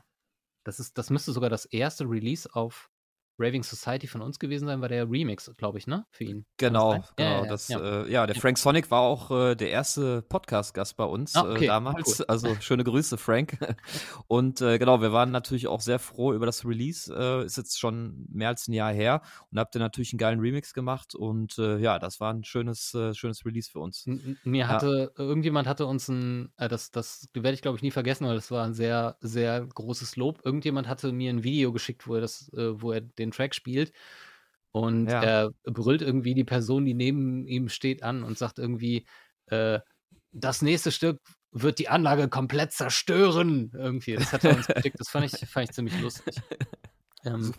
das ist, das müsste sogar das erste Release auf Raving Society von uns gewesen sein, war der Remix, glaube ich, ne? Für ihn. Genau, genau. Ja, ja, das, ja. Äh, ja, der Frank Sonic war auch äh, der erste Podcast-Gast bei uns Ah, okay, äh, damals. cool. Also schöne Grüße, Frank. Und äh, genau, wir waren natürlich auch sehr froh über das Release. Äh, ist jetzt schon mehr als ein Jahr her und habt ihr natürlich einen geilen Remix gemacht. Und äh, ja, das war ein schönes, äh, schönes Release für uns. N- Mir hatte, irgendjemand hatte uns ein, äh, das, das werde ich glaube ich nie vergessen, weil das war ein sehr, sehr großes Lob. Irgendjemand hatte mir ein Video geschickt, wo er das, äh, wo er den Track spielt. Und Ja. er brüllt irgendwie die Person, die neben ihm steht, an und sagt irgendwie, äh, das nächste Stück wird die Anlage komplett zerstören. Irgendwie. Das hat er uns geschickt. Das fand ich, fand ich ziemlich lustig. Ähm,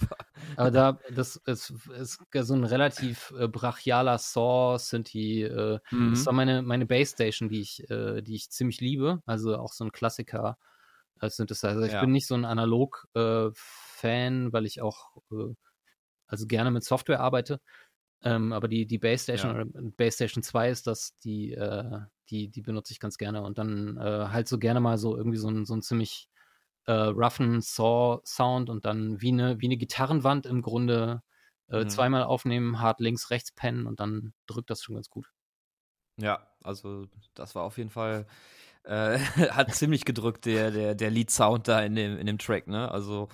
aber da, das ist, ist so ein relativ äh, brachialer Saw, sind die, äh, Mhm. das war meine, meine Base Station, die ich, äh, die ich ziemlich liebe. Also auch so ein Klassiker äh, Synthesizer. Ich Ja. bin nicht so ein Analog-Fan, weil ich auch äh, also gerne mit Software arbeite. Ähm, aber die, die Base Station Ja. oder Base Station 2 ist das, die, äh, die, die benutze ich ganz gerne. Und dann äh, halt so gerne mal so irgendwie so ein, so ein ziemlich äh, roughen Saw-Sound und dann wie eine, wie eine Gitarrenwand im Grunde äh, Mhm. zweimal aufnehmen, hart links, rechts pennen und dann drückt das schon ganz gut. Ja, also das war auf jeden Fall, äh, hat ziemlich gedrückt, der, der, der Lead-Sound da in dem, in dem Track, ne? Also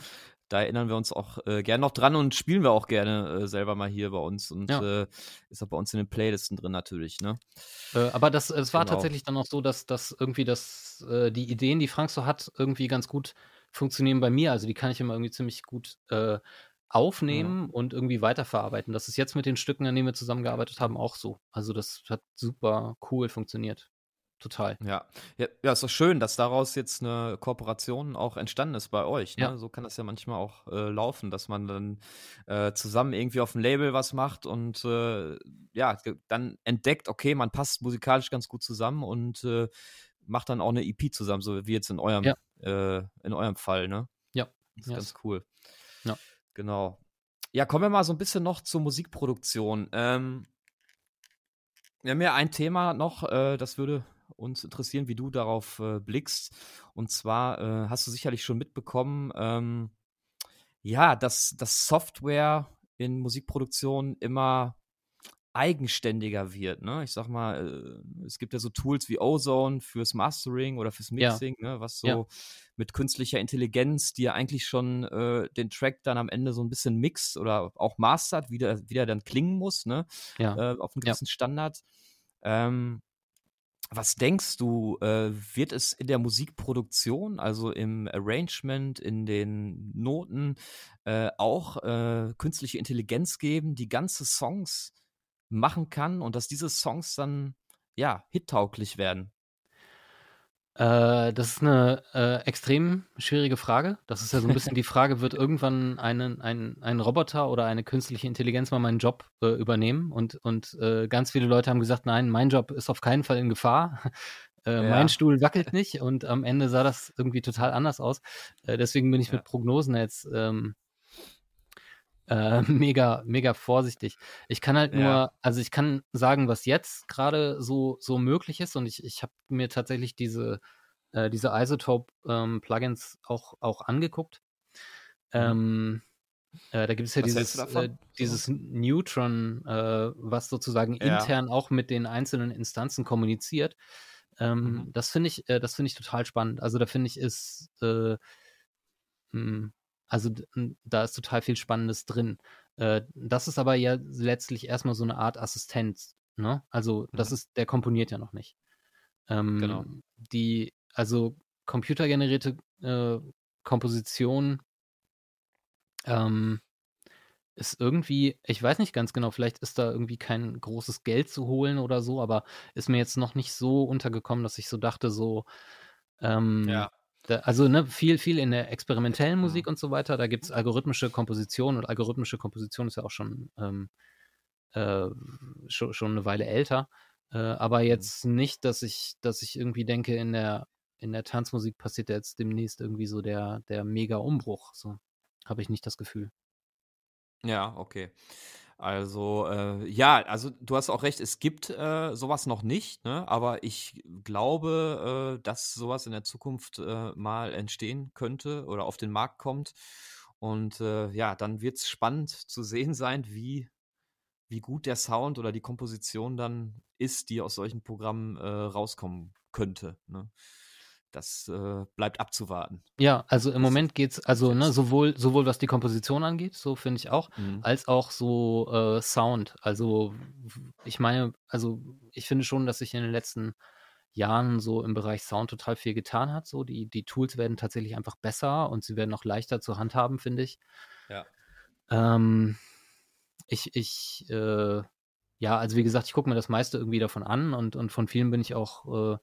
da erinnern wir uns auch äh, gerne noch dran und spielen wir auch gerne äh, selber mal hier bei uns und Ja. äh, ist auch bei uns in den Playlisten drin natürlich, ne? Äh, aber das, es war Genau. tatsächlich dann auch so, dass, dass irgendwie das, äh, die Ideen, die Frank so hat, irgendwie ganz gut funktionieren bei mir. Also die kann ich immer irgendwie ziemlich gut äh, aufnehmen und irgendwie weiterverarbeiten. Das ist jetzt mit den Stücken, an denen wir zusammengearbeitet haben, auch so. Also das hat super cool funktioniert. Total. Ja. ja, ja, ist doch schön, dass daraus jetzt eine Kooperation auch entstanden ist bei euch. Ne? Ja. So kann das ja manchmal auch äh, laufen, dass man dann äh, zusammen irgendwie auf dem Label was macht und äh, ja, dann entdeckt, okay, man passt musikalisch ganz gut zusammen und äh, macht dann auch eine EP zusammen, so wie jetzt in eurem, Ja. äh, in eurem Fall, ne? Ja. Das ist Yes. ganz cool. Ja. Genau. Ja, kommen wir mal so ein bisschen noch zur Musikproduktion. Ähm, wir haben ja ein Thema noch, äh, das würde uns interessieren, wie du darauf äh, blickst. Und zwar äh, hast du sicherlich schon mitbekommen, ähm, ja, dass, dass Software in Musikproduktion immer eigenständiger wird. Ne? Ich sag mal, äh, es gibt ja so Tools wie Ozone fürs Mastering oder fürs Mixing, ja. ne? was so ja. mit künstlicher Intelligenz, die ja eigentlich schon äh, den Track dann am Ende so ein bisschen mixt oder auch mastert, wie der, wie der dann klingen muss, ne? Ja. Äh, auf einem gewissen Standard. Ähm, was denkst du, äh, wird es in der Musikproduktion, also im Arrangement, in den Noten, äh, auch äh, künstliche Intelligenz geben, die ganze Songs machen kann und dass diese Songs dann ja hittauglich werden? Äh, das ist eine äh, extrem schwierige Frage. Das ist ja so ein bisschen die Frage, wird irgendwann einen, ein, ein Roboter oder eine künstliche Intelligenz mal meinen Job äh, übernehmen? Und, und äh, ganz viele Leute haben gesagt, nein, mein Job ist auf keinen Fall in Gefahr. Äh, ja. Mein Stuhl wackelt nicht und am Ende sah das irgendwie total anders aus. Äh, deswegen bin ich ja. mit Prognosen jetzt ähm, äh, mega, mega vorsichtig. Ich kann halt nur, ja. also ich kann sagen, was jetzt gerade so, so möglich ist und ich, ich habe mir tatsächlich diese, äh, diese Isotope-Plugins ähm, auch, auch angeguckt. Mhm. Ähm, äh, da gibt es ja was dieses, äh, dieses Neutron, äh, was sozusagen ja. intern auch mit den einzelnen Instanzen kommuniziert. Ähm, mhm. Das finde ich, äh, das finde ich total spannend. Also da finde ich ist mh, hm, also da ist total viel Spannendes drin. Äh, das ist aber ja letztlich erstmal so eine Art Assistenz. Ne? Also das mhm. ist, der komponiert ja noch nicht. Ähm, genau. Die, also computergenerierte äh, Komposition ähm, ist irgendwie, ich weiß nicht ganz genau, vielleicht ist da irgendwie kein großes Geld zu holen oder so, aber ist mir jetzt noch nicht so untergekommen, dass ich so dachte, so, ähm, ja. Da, also ne, viel, viel in der experimentellen Musik und so weiter. Da gibt es algorithmische Komposition und algorithmische Komposition ist ja auch schon, ähm, äh, schon, schon eine Weile älter. Äh, aber mhm. jetzt nicht, dass ich, dass ich irgendwie denke, in der, in der Tanzmusik passiert jetzt demnächst irgendwie so der, der Mega-Umbruch. So habe ich nicht das Gefühl. Ja, okay. Also, äh, ja, also du hast auch recht, es gibt äh, sowas noch nicht, ne? aber ich glaube, äh, dass sowas in der Zukunft äh, mal entstehen könnte oder auf den Markt kommt. Und äh, ja, dann wird es spannend zu sehen sein, wie, wie gut der Sound oder die Komposition dann ist, die aus solchen Programmen äh, rauskommen könnte. Ne? Das äh, bleibt abzuwarten. Ja, also im Moment geht es, also ne, sowohl, sowohl was die Komposition angeht, so finde ich auch, mhm. als auch so äh, Sound. Also ich meine, also ich finde schon, dass sich in den letzten Jahren so im Bereich Sound total viel getan hat. So die, die Tools werden tatsächlich einfach besser und sie werden auch leichter zu handhaben, finde ich. Ja. Ähm, ich, ich, äh, ja, also wie gesagt, ich gucke mir das meiste irgendwie davon an und, und von vielen bin ich auch äh,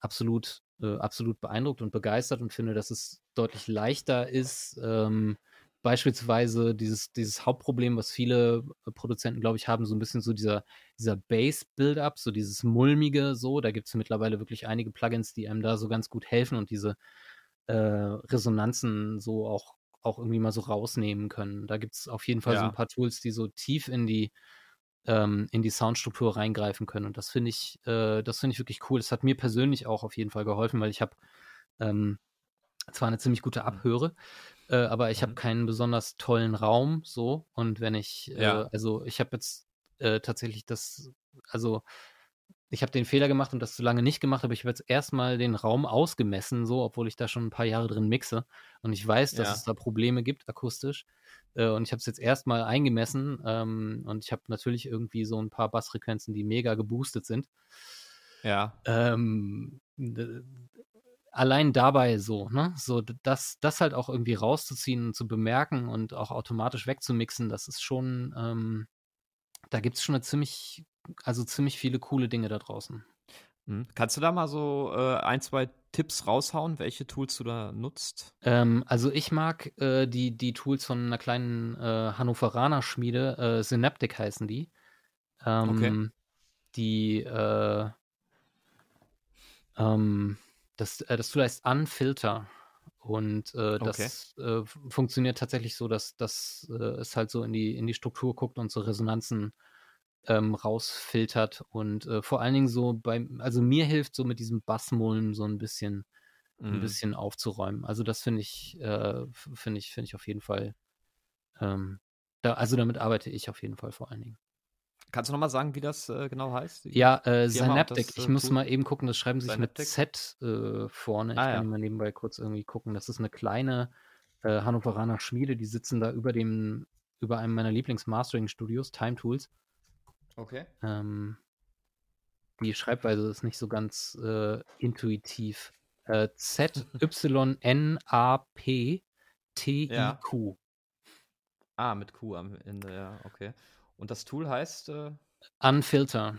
absolut äh, absolut beeindruckt und begeistert und finde, dass es deutlich leichter ist, ähm, beispielsweise dieses, dieses Hauptproblem, was viele äh, Produzenten, glaube ich, haben, so ein bisschen so dieser, dieser Base-Build-up, so dieses mulmige, so, da gibt es mittlerweile wirklich einige Plugins, die einem da so ganz gut helfen und diese äh, Resonanzen so auch, auch irgendwie mal so rausnehmen können. Da gibt es auf jeden Fall ja. so ein paar Tools, die so tief in die ähm, in die Soundstruktur reingreifen können. Und das finde ich, äh, das finde ich wirklich cool. Das hat mir persönlich auch auf jeden Fall geholfen, weil ich habe ähm, zwar eine ziemlich gute Abhöre, äh, aber ich habe mhm. keinen besonders tollen Raum so. Und wenn ich, äh, ja. also ich habe jetzt äh, tatsächlich das, also ich habe den Fehler gemacht und das zu lange nicht gemacht, aber ich habe jetzt erstmal den Raum ausgemessen, so, obwohl ich da schon ein paar Jahre drin mixe. Und ich weiß, dass ja. es da Probleme gibt, akustisch. Äh, und ich habe es jetzt erstmal eingemessen ähm, und ich habe natürlich irgendwie so ein paar Bassfrequenzen, die mega geboostet sind. Ja. Ähm, allein dabei so, ne? So, das, das halt auch irgendwie rauszuziehen und zu bemerken und auch automatisch wegzumixen, das ist schon, ähm, da gibt es schon eine ziemlich, also ziemlich viele coole Dinge da draußen. Mhm. Kannst du da mal so äh, ein, zwei Tipps raushauen, welche Tools du da nutzt? Ähm, also ich mag äh, die, die Tools von einer kleinen äh, Hannoveraner Schmiede, äh, Synaptic heißen die. Ähm, okay. Die äh, ähm, das, äh, das Tool heißt Unfilter. Und das okay. funktioniert tatsächlich so, dass, dass es halt so in die, in die Struktur guckt und so Resonanzen ähm, rausfiltert und äh, vor allen Dingen so beim, also mir hilft so mit diesem Bassmullen so ein bisschen, mhm. ein bisschen aufzuräumen. Also das finde ich, äh, finde ich, finde ich auf jeden Fall, ähm, da, also damit arbeite ich auf jeden Fall vor allen Dingen. Kannst du nochmal sagen, wie das äh, genau heißt? Ja, äh, Synaptic. Das, ich muss mal eben gucken, das schreiben sie sich mit Z äh, vorne. Ich ah, kann ja. mal nebenbei kurz irgendwie gucken. Das ist eine kleine äh, Hannoveraner Schmiede, die sitzen da über dem, über einem meiner Lieblings-Mastering-Studios, Time Tools. Okay. Ähm, die Schreibweise ist nicht so ganz äh, intuitiv. Äh, Z-Y-N-A-P-T-I-Q. Ja. Ah, mit Q am Ende, ja, okay. Und das Tool heißt? Äh... Unfilter.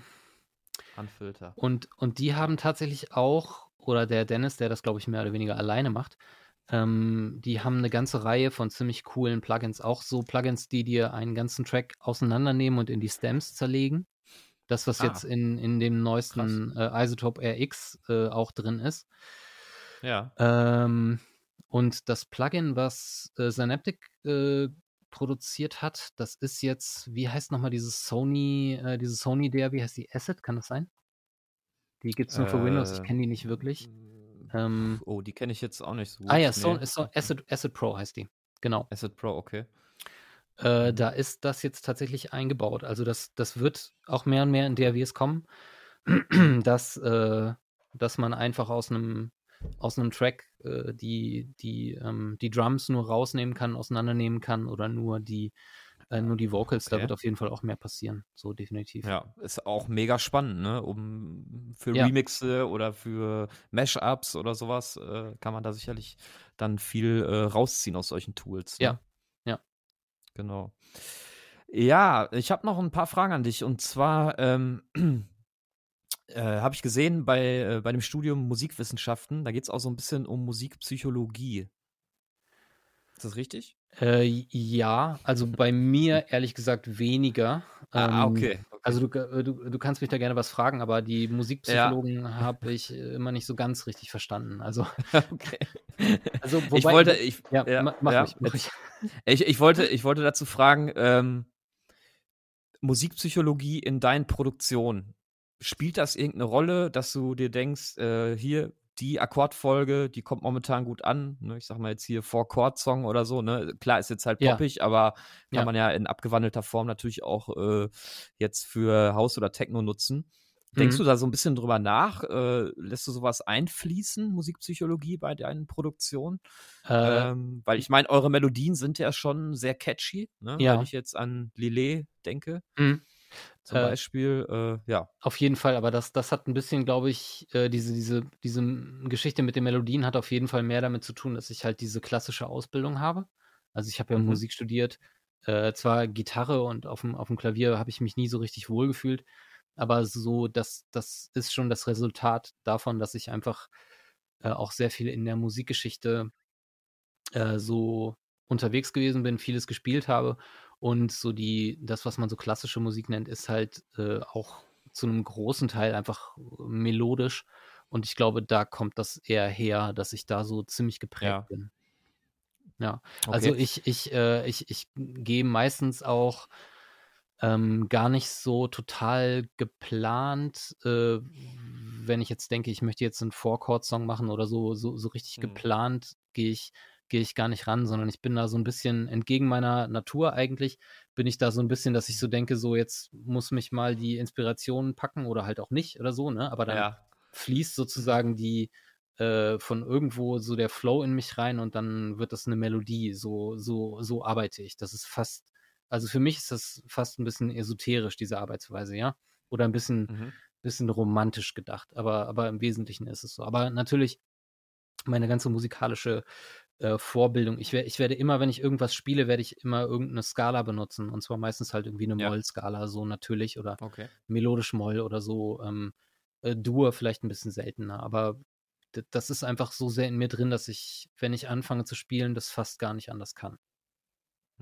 Unfilter. Und, und die haben tatsächlich auch, oder der Dennis, der das, glaube ich, mehr oder weniger alleine macht, ähm, die haben eine ganze Reihe von ziemlich coolen Plugins. Auch so Plugins, die dir einen ganzen Track auseinandernehmen und in die Stems zerlegen. Das, was ah. jetzt in, in dem neuesten äh, Isotope RX äh, auch drin ist. Ja. Ähm, und das Plugin, was äh, Synaptic äh, produziert hat, das ist jetzt, wie heißt nochmal dieses Sony, äh, diese Sony der, wie heißt die Asset, kann das sein? Die gibt es nur für Windows, ich kenne die nicht wirklich. Ähm, oh, die kenne ich jetzt auch nicht so gut. Ah ja, so, nee. so Asset, Asset Pro heißt die. Genau. Asset Pro, okay. Äh, da ist das jetzt tatsächlich eingebaut. Also das, das wird auch mehr und mehr in DAWs kommen, dass, äh, dass man einfach aus einem aus einem Track äh, die, die, ähm, die Drums nur rausnehmen kann, auseinandernehmen kann oder nur die, äh, nur die Vocals, okay. da wird auf jeden Fall auch mehr passieren. So definitiv. Ja, ist auch mega spannend, ne? Um für ja. Remixe oder für Mashups oder sowas äh, kann man da sicherlich dann viel äh, rausziehen aus solchen Tools. Ne? Ja. Ja. Genau. Ja, ich habe noch ein paar Fragen an dich und zwar ähm, äh, habe ich gesehen bei, äh, bei dem Studium Musikwissenschaften, da geht es auch so ein bisschen um Musikpsychologie. Ist das richtig? Äh, ja, also bei mir ehrlich gesagt weniger. Ah, ähm, okay, okay. Also du, äh, du, du kannst mich da gerne was fragen, aber die Musikpsychologen ja. habe ich immer nicht so ganz richtig verstanden. Also, okay. also wobei, ich wollte, ich, ja, ja mach, ja. Mich, mach ich. ich. Ich, wollte, ich wollte dazu fragen, ähm, Musikpsychologie in deinen Produktionen, spielt das irgendeine Rolle, dass du dir denkst, äh, hier, die Akkordfolge, die kommt momentan gut an. Ne? Ich sag mal jetzt hier vor Chord Song oder so. Ne? Klar, ist jetzt halt poppig, ja. aber kann ja. man ja in abgewandelter Form natürlich auch äh, jetzt für Haus oder Techno nutzen. Denkst mhm. du da so ein bisschen drüber nach? Äh, lässt du sowas einfließen, Musikpsychologie bei deinen Produktionen? Äh, ähm, weil ich meine, eure Melodien sind ja schon sehr catchy, ne? ja. wenn ich jetzt an Lillet denke. Mhm. Zum äh, Beispiel, äh, ja. Auf jeden Fall, aber das, das hat ein bisschen, glaube ich, äh, diese, diese, diese Geschichte mit den Melodien hat auf jeden Fall mehr damit zu tun, dass ich halt diese klassische Ausbildung habe. Also ich habe ja mhm. Musik studiert, äh, zwar Gitarre und auf dem, auf dem Klavier habe ich mich nie so richtig wohlgefühlt, aber so, das, das ist schon das Resultat davon, dass ich einfach äh, auch sehr viel in der Musikgeschichte äh, so unterwegs gewesen bin, vieles gespielt habe und so die, das, was man so klassische Musik nennt, ist halt äh, auch zu einem großen Teil einfach melodisch. Und ich glaube, da kommt das eher her, dass ich da so ziemlich geprägt ja. bin. Ja, also okay. ich, ich, äh, ich, ich gehe meistens auch ähm, gar nicht so total geplant, äh, wenn ich jetzt denke, ich möchte jetzt einen Four-Chord-Song machen oder so, so, so richtig mhm. geplant gehe ich gehe ich gar nicht ran, sondern ich bin da so ein bisschen entgegen meiner Natur eigentlich, bin ich da so ein bisschen, dass ich so denke, so jetzt muss mich mal die Inspiration packen oder halt auch nicht oder so, ne? Aber dann ja. fließt sozusagen die äh, von irgendwo so der Flow in mich rein und dann wird das eine Melodie. So, so, so arbeite ich. Das ist fast, also für mich ist das fast ein bisschen esoterisch, diese Arbeitsweise, ja. Oder ein bisschen, mhm. bisschen romantisch gedacht, aber, aber im Wesentlichen ist es so. Aber natürlich meine ganze musikalische äh, Vorbildung. Ich, ich werde immer, wenn ich irgendwas spiele, werde ich immer irgendeine Skala benutzen. Und zwar meistens halt irgendwie eine ja. Moll-Skala, so natürlich. Oder okay. melodisch Moll oder so. Ähm, äh, Dur vielleicht ein bisschen seltener. Aber das ist einfach so sehr in mir drin, dass ich, wenn ich anfange zu spielen, das fast gar nicht anders kann.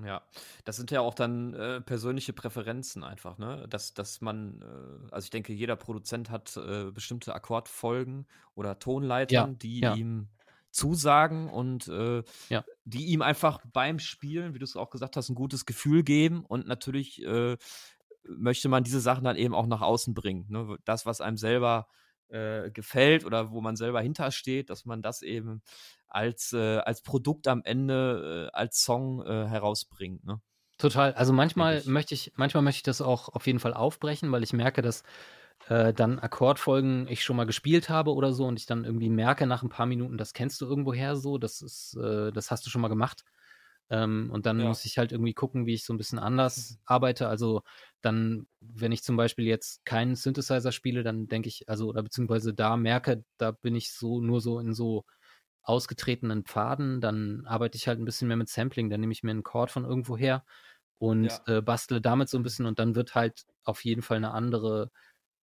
Ja, das sind ja auch dann äh, persönliche Präferenzen einfach, ne? Dass, dass man, äh, also ich denke, jeder Produzent hat äh, bestimmte Akkordfolgen oder Tonleitern, ja, die ja. ihm zusagen und äh, ja. die ihm einfach beim Spielen, wie du es auch gesagt hast, ein gutes Gefühl geben. Und natürlich äh, möchte man diese Sachen dann eben auch nach außen bringen. Ne? Das, was einem selber äh, gefällt oder wo man selber hintersteht, dass man das eben als, äh, als Produkt am Ende, äh, als Song äh, herausbringt. Ne? Total. Also manchmal möchte ich, manchmal möchte ich das auch auf jeden Fall aufbrechen, weil ich merke, dass äh, dann Akkordfolgen ich schon mal gespielt habe oder so und ich dann irgendwie merke nach ein paar Minuten, das kennst du irgendwoher so, das ist, äh, das hast du schon mal gemacht. Ähm, und dann ja. muss ich halt irgendwie gucken, wie ich so ein bisschen anders mhm. arbeite. Also dann, wenn ich zum Beispiel jetzt keinen Synthesizer spiele, dann denke ich, also, oder beziehungsweise da merke, da bin ich so nur so in so ausgetretenen Pfaden, dann arbeite ich halt ein bisschen mehr mit Sampling, dann nehme ich mir einen Chord von irgendwo her und ja. äh, bastle damit so ein bisschen und dann wird halt auf jeden Fall eine andere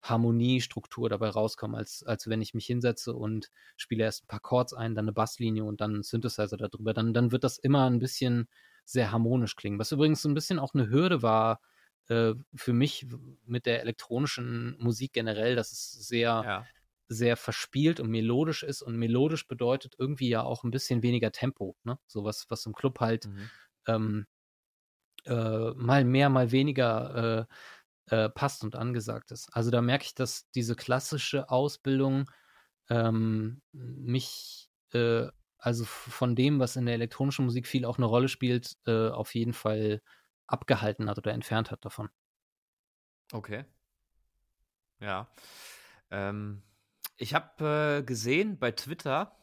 Harmoniestruktur dabei rauskommen, als, als wenn ich mich hinsetze und spiele erst ein paar Chords ein, dann eine Basslinie und dann einen Synthesizer darüber. Dann, dann wird das immer ein bisschen sehr harmonisch klingen. Was übrigens so ein bisschen auch eine Hürde war äh, für mich mit der elektronischen Musik generell, dass es sehr, ja. sehr verspielt und melodisch ist. Und melodisch bedeutet irgendwie ja auch ein bisschen weniger Tempo. Ne? So was, was im Club halt mhm. ähm, äh, mal mehr, mal weniger äh, äh, passt und angesagt ist. Also da merke ich, dass diese klassische Ausbildung ähm, mich, äh, also von dem, was in der elektronischen Musik viel auch eine Rolle spielt, äh, auf jeden Fall abgehalten hat oder entfernt hat davon. Okay. Ja. Ähm, ich habe äh, gesehen bei Twitter,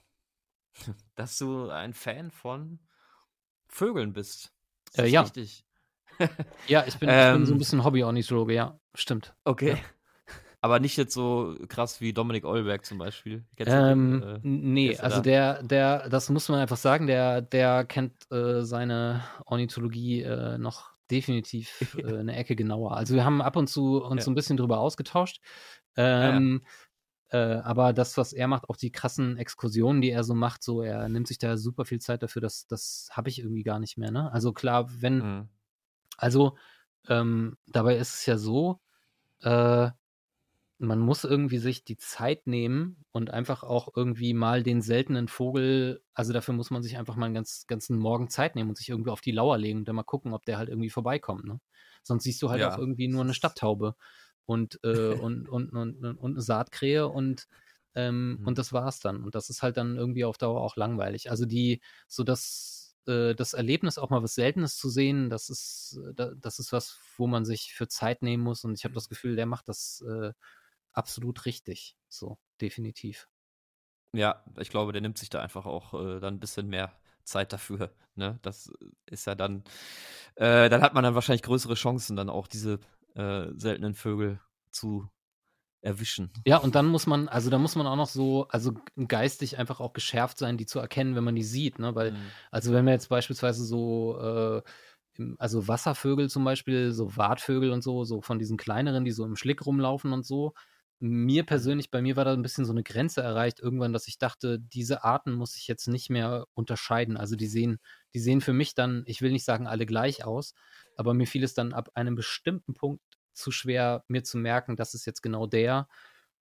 dass du ein Fan von Vögeln bist. Äh, ja. Richtig ja, ich bin, ähm, ich bin so ein ähm. bisschen Hobby-Ornithologe, ja, stimmt. Okay. Ja. Aber nicht jetzt so krass wie Dominik Eulberg zum Beispiel. Ähm, äh, nee, also da? der, der, das muss man einfach sagen, der, der kennt äh, seine Ornithologie äh, noch definitiv äh, eine Ecke genauer. Also wir haben ab und zu uns ja. so ein bisschen drüber ausgetauscht. Ähm, ja. Äh, aber das, was er macht, auch die krassen Exkursionen, die er so macht, so er nimmt sich da super viel Zeit dafür, das, das habe ich irgendwie gar nicht mehr. Ne? Also klar, wenn, mhm also, ähm, dabei ist es ja so, äh, man muss irgendwie sich die Zeit nehmen und einfach auch irgendwie mal den seltenen Vogel, also dafür muss man sich einfach mal einen ganz, ganzen Morgen Zeit nehmen und sich irgendwie auf die Lauer legen und dann mal gucken, ob der halt irgendwie vorbeikommt. Ne? Sonst siehst du halt ja. auch irgendwie nur eine Stadttaube und, äh, und, und, und, und, eine Saatkrähe und, ähm, mhm. und das war's dann. Und das ist halt dann irgendwie auf Dauer auch langweilig. Also die, so das äh, das Erlebnis, auch mal was Seltenes zu sehen, das ist, äh, das ist was, wo man sich für Zeit nehmen muss. Und ich habe das Gefühl, der macht das äh, absolut richtig. So, definitiv. Ja, ich glaube, der nimmt sich da einfach auch äh, dann ein bisschen mehr Zeit dafür. Ne? Das ist ja dann, äh, dann hat man dann wahrscheinlich größere Chancen, dann auch diese äh, seltenen Vögel zu erwischen. Ja, und dann muss man, also da muss man auch noch so, also geistig einfach auch geschärft sein, die zu erkennen, wenn man die sieht, ne? Weil, mhm. also wenn wir jetzt beispielsweise so, äh, also Wasservögel zum Beispiel, so Wartvögel und so, so von diesen kleineren, die so im Schlick rumlaufen und so, mir persönlich, bei mir war da ein bisschen so eine Grenze erreicht irgendwann, dass ich dachte, diese Arten muss ich jetzt nicht mehr unterscheiden. Also die sehen, die sehen für mich dann, ich will nicht sagen alle gleich aus, aber mir fiel es dann ab einem bestimmten Punkt zu schwer, mir zu merken, das ist jetzt genau der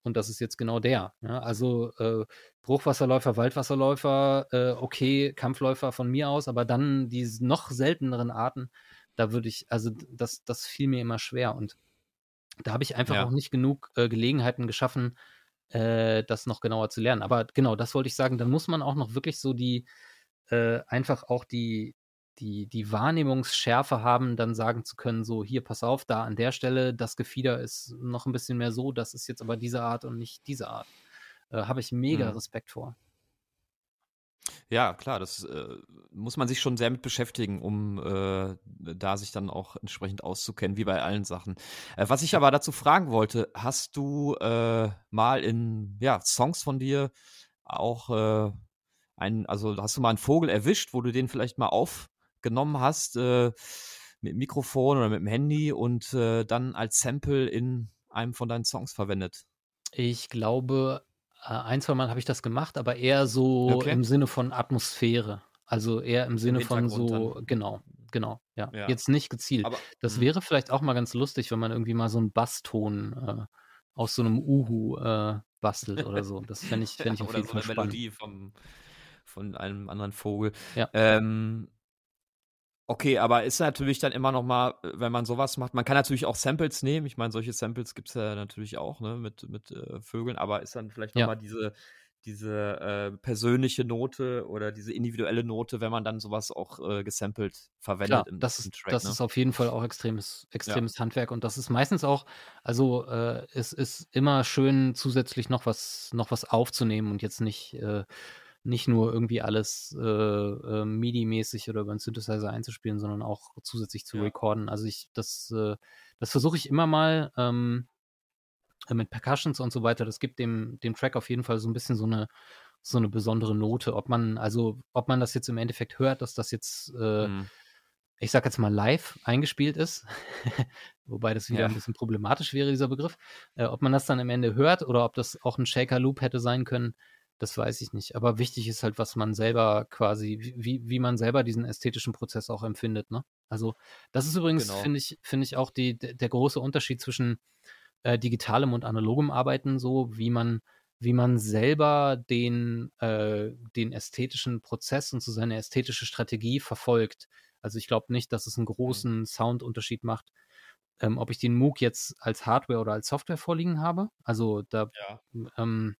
und das ist jetzt genau der. Ja, also äh, Bruchwasserläufer, Waldwasserläufer, äh, okay, Kampfläufer von mir aus, aber dann die noch selteneren Arten, da würde ich, also das, das fiel mir immer schwer und da habe ich einfach ja. auch nicht genug äh, Gelegenheiten geschaffen, äh, das noch genauer zu lernen. Aber genau, das wollte ich sagen, dann muss man auch noch wirklich so die, äh, einfach auch die, die, die Wahrnehmungsschärfe haben, dann sagen zu können, so hier, pass auf, da an der Stelle, das Gefieder ist noch ein bisschen mehr so, das ist jetzt aber diese Art und nicht diese Art. Äh, Habe ich mega mhm. Respekt vor. Ja, klar, das äh, muss man sich schon sehr mit beschäftigen, um äh, da sich dann auch entsprechend auszukennen, wie bei allen Sachen. Äh, was ich aber dazu fragen wollte, hast du äh, mal in ja, Songs von dir auch äh, einen, also hast du mal einen Vogel erwischt, wo du den vielleicht mal auf genommen hast äh, mit Mikrofon oder mit dem Handy und äh, dann als Sample in einem von deinen Songs verwendet? Ich glaube, äh, ein, zwei Mal habe ich das gemacht, aber eher so okay. im Sinne von Atmosphäre. Also eher im Sinne Im von so, dann. genau, genau, ja. ja. Jetzt nicht gezielt. Aber, das mh. wäre vielleicht auch mal ganz lustig, wenn man irgendwie mal so einen Basston äh, aus so einem Uhu äh, bastelt oder so. Das fände ich, fänd ich auf jeden so Fall eine spannend. Melodie vom, von einem anderen Vogel. Ja. Ähm, Okay, aber ist natürlich dann immer noch mal, wenn man sowas macht, man kann natürlich auch Samples nehmen. Ich meine, solche Samples gibt es ja natürlich auch, ne, mit, mit äh, Vögeln, aber ist dann vielleicht noch ja. mal diese, diese äh, persönliche Note oder diese individuelle Note, wenn man dann sowas auch äh, gesampelt verwendet Klar, im, das ist, Track. das Ne? ist auf jeden Fall auch extremes, extremes Handwerk und das ist meistens auch, also äh, es ist immer schön, zusätzlich noch was, noch was aufzunehmen und jetzt nicht, äh, nicht nur irgendwie alles äh, äh, MIDI-mäßig oder über einen Synthesizer einzuspielen, sondern auch zusätzlich zu Ja. recorden. Also ich, das, äh, das versuche ich immer mal ähm, äh, mit Percussions und so weiter. Das gibt dem, dem Track auf jeden Fall so ein bisschen so eine, so eine besondere Note. Ob man, also ob man das jetzt im Endeffekt hört, dass das jetzt äh, Mhm. ich sag jetzt mal live eingespielt ist, wobei das wieder Ja. ein bisschen problematisch wäre, dieser Begriff. Äh, ob man das dann am Ende hört oder ob das auch ein Shaker-Loop hätte sein können, das weiß ich nicht. Aber wichtig ist halt, was man selber quasi, wie- wie, man selber diesen ästhetischen Prozess auch empfindet. Ne? Also, das ist übrigens, Genau. finde ich, finde ich auch die, der der große Unterschied zwischen äh, digitalem und analogem Arbeiten, so wie man, wie man selber den, äh, den ästhetischen Prozess und so seine ästhetische Strategie verfolgt. Also ich glaube nicht, dass es einen großen Soundunterschied macht, ähm, ob ich den MOOC jetzt als Hardware oder als Software vorliegen habe. Also da Ja. ähm,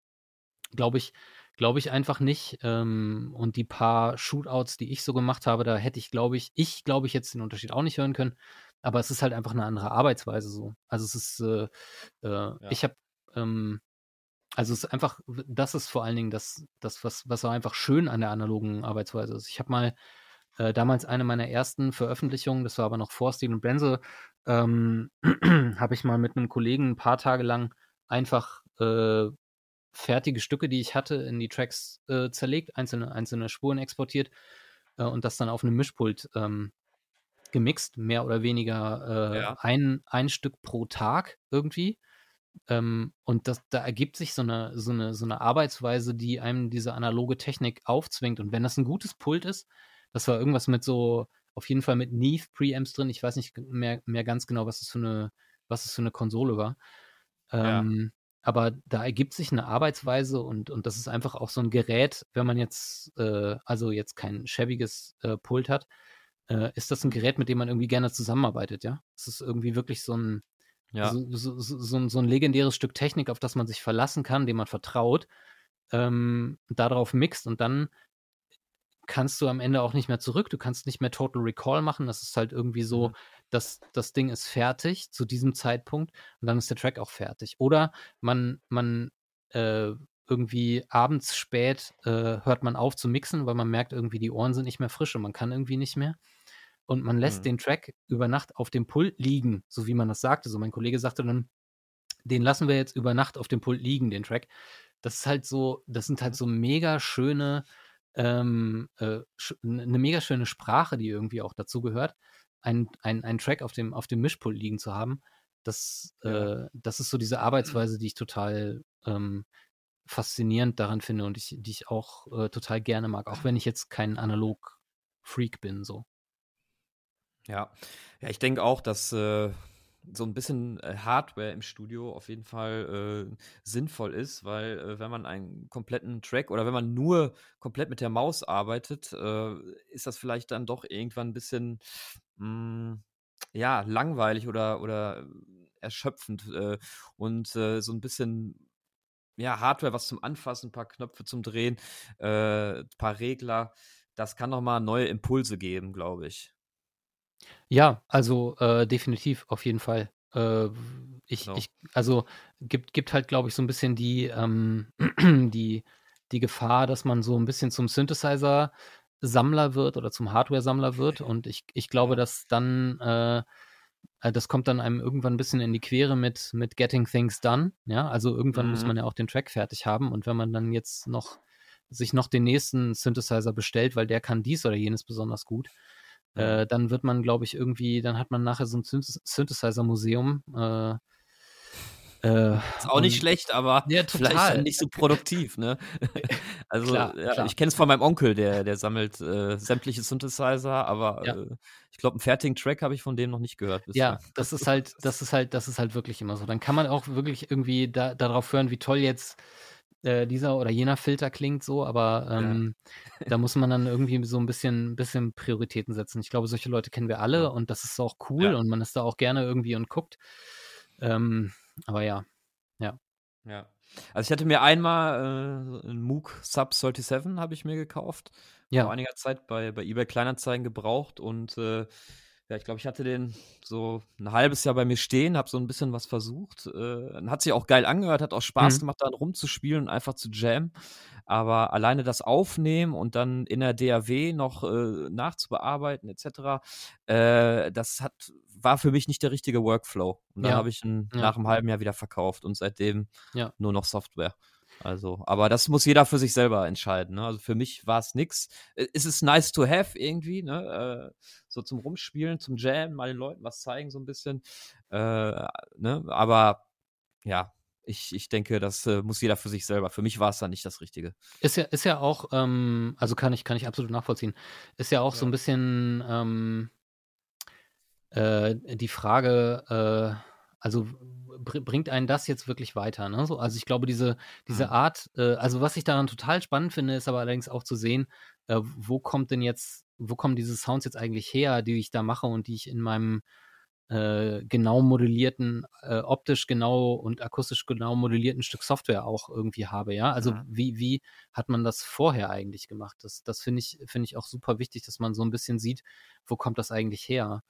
glaube ich, glaube ich einfach nicht. Ähm, und die paar Shootouts, die ich so gemacht habe, da hätte ich, glaube ich, ich glaube ich jetzt den Unterschied auch nicht hören können. Aber es ist halt einfach eine andere Arbeitsweise so. Also es ist, äh, äh, ich habe, ähm, also es ist einfach, das ist vor allen Dingen das, das was, was auch einfach schön an der analogen Arbeitsweise ist. Ich habe mal äh, damals eine meiner ersten Veröffentlichungen, das war aber noch vor Steel und Brenzel, ähm, habe ich mal mit einem Kollegen ein paar Tage lang einfach äh, fertige Stücke, die ich hatte, in die Tracks äh, zerlegt, einzelne, einzelne Spuren exportiert äh, und das dann auf einem Mischpult ähm, gemixt, mehr oder weniger äh, Ja. ein, ein Stück pro Tag irgendwie. Ähm, und das, da ergibt sich so eine, so, eine, so eine Arbeitsweise, die einem diese analoge Technik aufzwingt. Und wenn das ein gutes Pult ist, das war irgendwas mit so, auf jeden Fall mit Neve Preamps drin. Ich weiß nicht mehr, mehr ganz genau, was es für eine, was es für eine Konsole war. Ja. Ähm, aber da ergibt sich eine Arbeitsweise und, und das ist einfach auch so ein Gerät, wenn man jetzt, äh, also jetzt kein schäbiges äh, Pult hat, äh, ist das ein Gerät, mit dem man irgendwie gerne zusammenarbeitet, ja? Es ist irgendwie wirklich so ein, Ja. so, so, so, so, ein, legendäres Stück Technik, auf das man sich verlassen kann, dem man vertraut, ähm, darauf mixt und dann kannst du am Ende auch nicht mehr zurück. Du kannst nicht mehr Total Recall machen. Das ist halt irgendwie so, Mhm. dass das Ding ist fertig zu diesem Zeitpunkt und dann ist der Track auch fertig. Oder man, man äh, irgendwie abends spät äh, hört man auf zu mixen, weil man merkt irgendwie, die Ohren sind nicht mehr frisch und man kann irgendwie nicht mehr. Und man lässt Mhm. den Track über Nacht auf dem Pult liegen, so wie man das sagte. So mein Kollege sagte dann, den lassen wir jetzt über Nacht auf dem Pult liegen, den Track. Das ist halt so, das sind halt so mega schöne, ähm, äh, sch eine mega schöne Sprache, die irgendwie auch dazu gehört, ein, ein, ein Track auf dem, auf dem Mischpult liegen zu haben. Das, Ja. äh, das ist so diese Arbeitsweise, die ich total ähm, faszinierend daran finde und ich, die ich auch äh, total gerne mag, auch wenn ich jetzt kein Analog-Freak bin, so. Ja, ja, ich denke auch, dass äh, so ein bisschen äh, Hardware im Studio auf jeden Fall äh, sinnvoll ist, weil äh, wenn man einen kompletten Track oder wenn man nur komplett mit der Maus arbeitet, äh, ist das vielleicht dann doch irgendwann ein bisschen mh, ja langweilig oder oder erschöpfend äh, und äh, so ein bisschen ja Hardware, was zum Anfassen, ein paar Knöpfe zum Drehen, ein paar Regler, das kann noch mal neue Impulse geben, glaube ich. Ja, also äh, definitiv, auf jeden Fall. Äh, ich, Genau. ich, also gibt, gibt halt, glaube ich, so ein bisschen die, ähm, die, die Gefahr, dass man so ein bisschen zum Synthesizer-Sammler wird oder zum Hardware-Sammler wird. Und ich, ich glaube, Ja. dass dann, äh, äh, das kommt dann einem irgendwann ein bisschen in die Quere mit, mit Getting Things Done. Ja, also irgendwann muss Mhm. man ja auch den Track fertig haben. Und wenn man dann jetzt noch sich noch den nächsten Synthesizer bestellt, weil der kann dies oder jenes besonders gut. Äh, dann wird man, glaube ich, irgendwie, dann hat man nachher so ein Synth Synthesizer-Museum. Äh, äh, Ist auch nicht schlecht, aber Ja, vielleicht nicht so produktiv, ne? Also, Klar, ja, klar. ich kenne es von meinem Onkel, der, der sammelt äh, sämtliche Synthesizer, aber Ja. äh, ich glaube, einen fertigen Track habe ich von dem noch nicht gehört. Ja, das ist halt, das ist halt, das ist halt wirklich immer so. Dann kann man auch wirklich irgendwie da, darauf hören, wie toll jetzt äh, dieser oder jener Filter klingt so, aber ähm, da muss man dann irgendwie so ein bisschen, bisschen Prioritäten setzen. Ich glaube, solche Leute kennen wir alle Ja. und das ist auch cool Ja. und man ist da auch gerne irgendwie und guckt. Ähm, aber ja, Ja. Also ich hatte mir einmal äh, einen Moog Sub 37 habe ich mir gekauft. Ja. Vor einiger Zeit bei, bei eBay Kleinanzeigen gebraucht und äh, ja, ich glaube, ich hatte den so ein halbes Jahr bei mir stehen, habe so ein bisschen was versucht. Äh, hat sich auch geil angehört, hat auch Spaß Mhm. gemacht, daran rumzuspielen und einfach zu jammen. Aber alleine das Aufnehmen und dann in der DAW noch äh, nachzubearbeiten etc., äh, das hat, war für mich nicht der richtige Workflow. Und dann Ja. habe ich ihn Ja. nach einem halben Jahr wieder verkauft und seitdem Ja. nur noch Software. Also, aber das muss jeder für sich selber entscheiden. Ne? Also für mich war es nix. Äh, Es ist nice to have irgendwie, ne? Äh, so zum Rumspielen, zum Jam, mal den Leuten was zeigen, so ein bisschen. Äh, ne? Aber ja, ich, ich denke, das äh, muss jeder für sich selber. Für mich war es dann nicht das Richtige. Ist ja, ist ja auch, ähm, also kann ich, kann ich absolut nachvollziehen. Ist ja auch so Ja. ein bisschen ähm, äh, die Frage, äh, also br bringt einen das jetzt wirklich weiter? Ne? So, also ich glaube, diese, diese Mhm. Art, äh, also was ich daran total spannend finde, ist aber allerdings auch zu sehen, äh, wo kommt denn jetzt, wo kommen diese Sounds jetzt eigentlich her, die ich da mache und die ich in meinem äh, genau modellierten, äh, optisch genau und akustisch genau modellierten Stück Software auch irgendwie habe, ja. Also Mhm. wie, wie hat man das vorher eigentlich gemacht? Das, das finde ich, finde ich auch super wichtig, dass man so ein bisschen sieht, wo kommt das eigentlich her?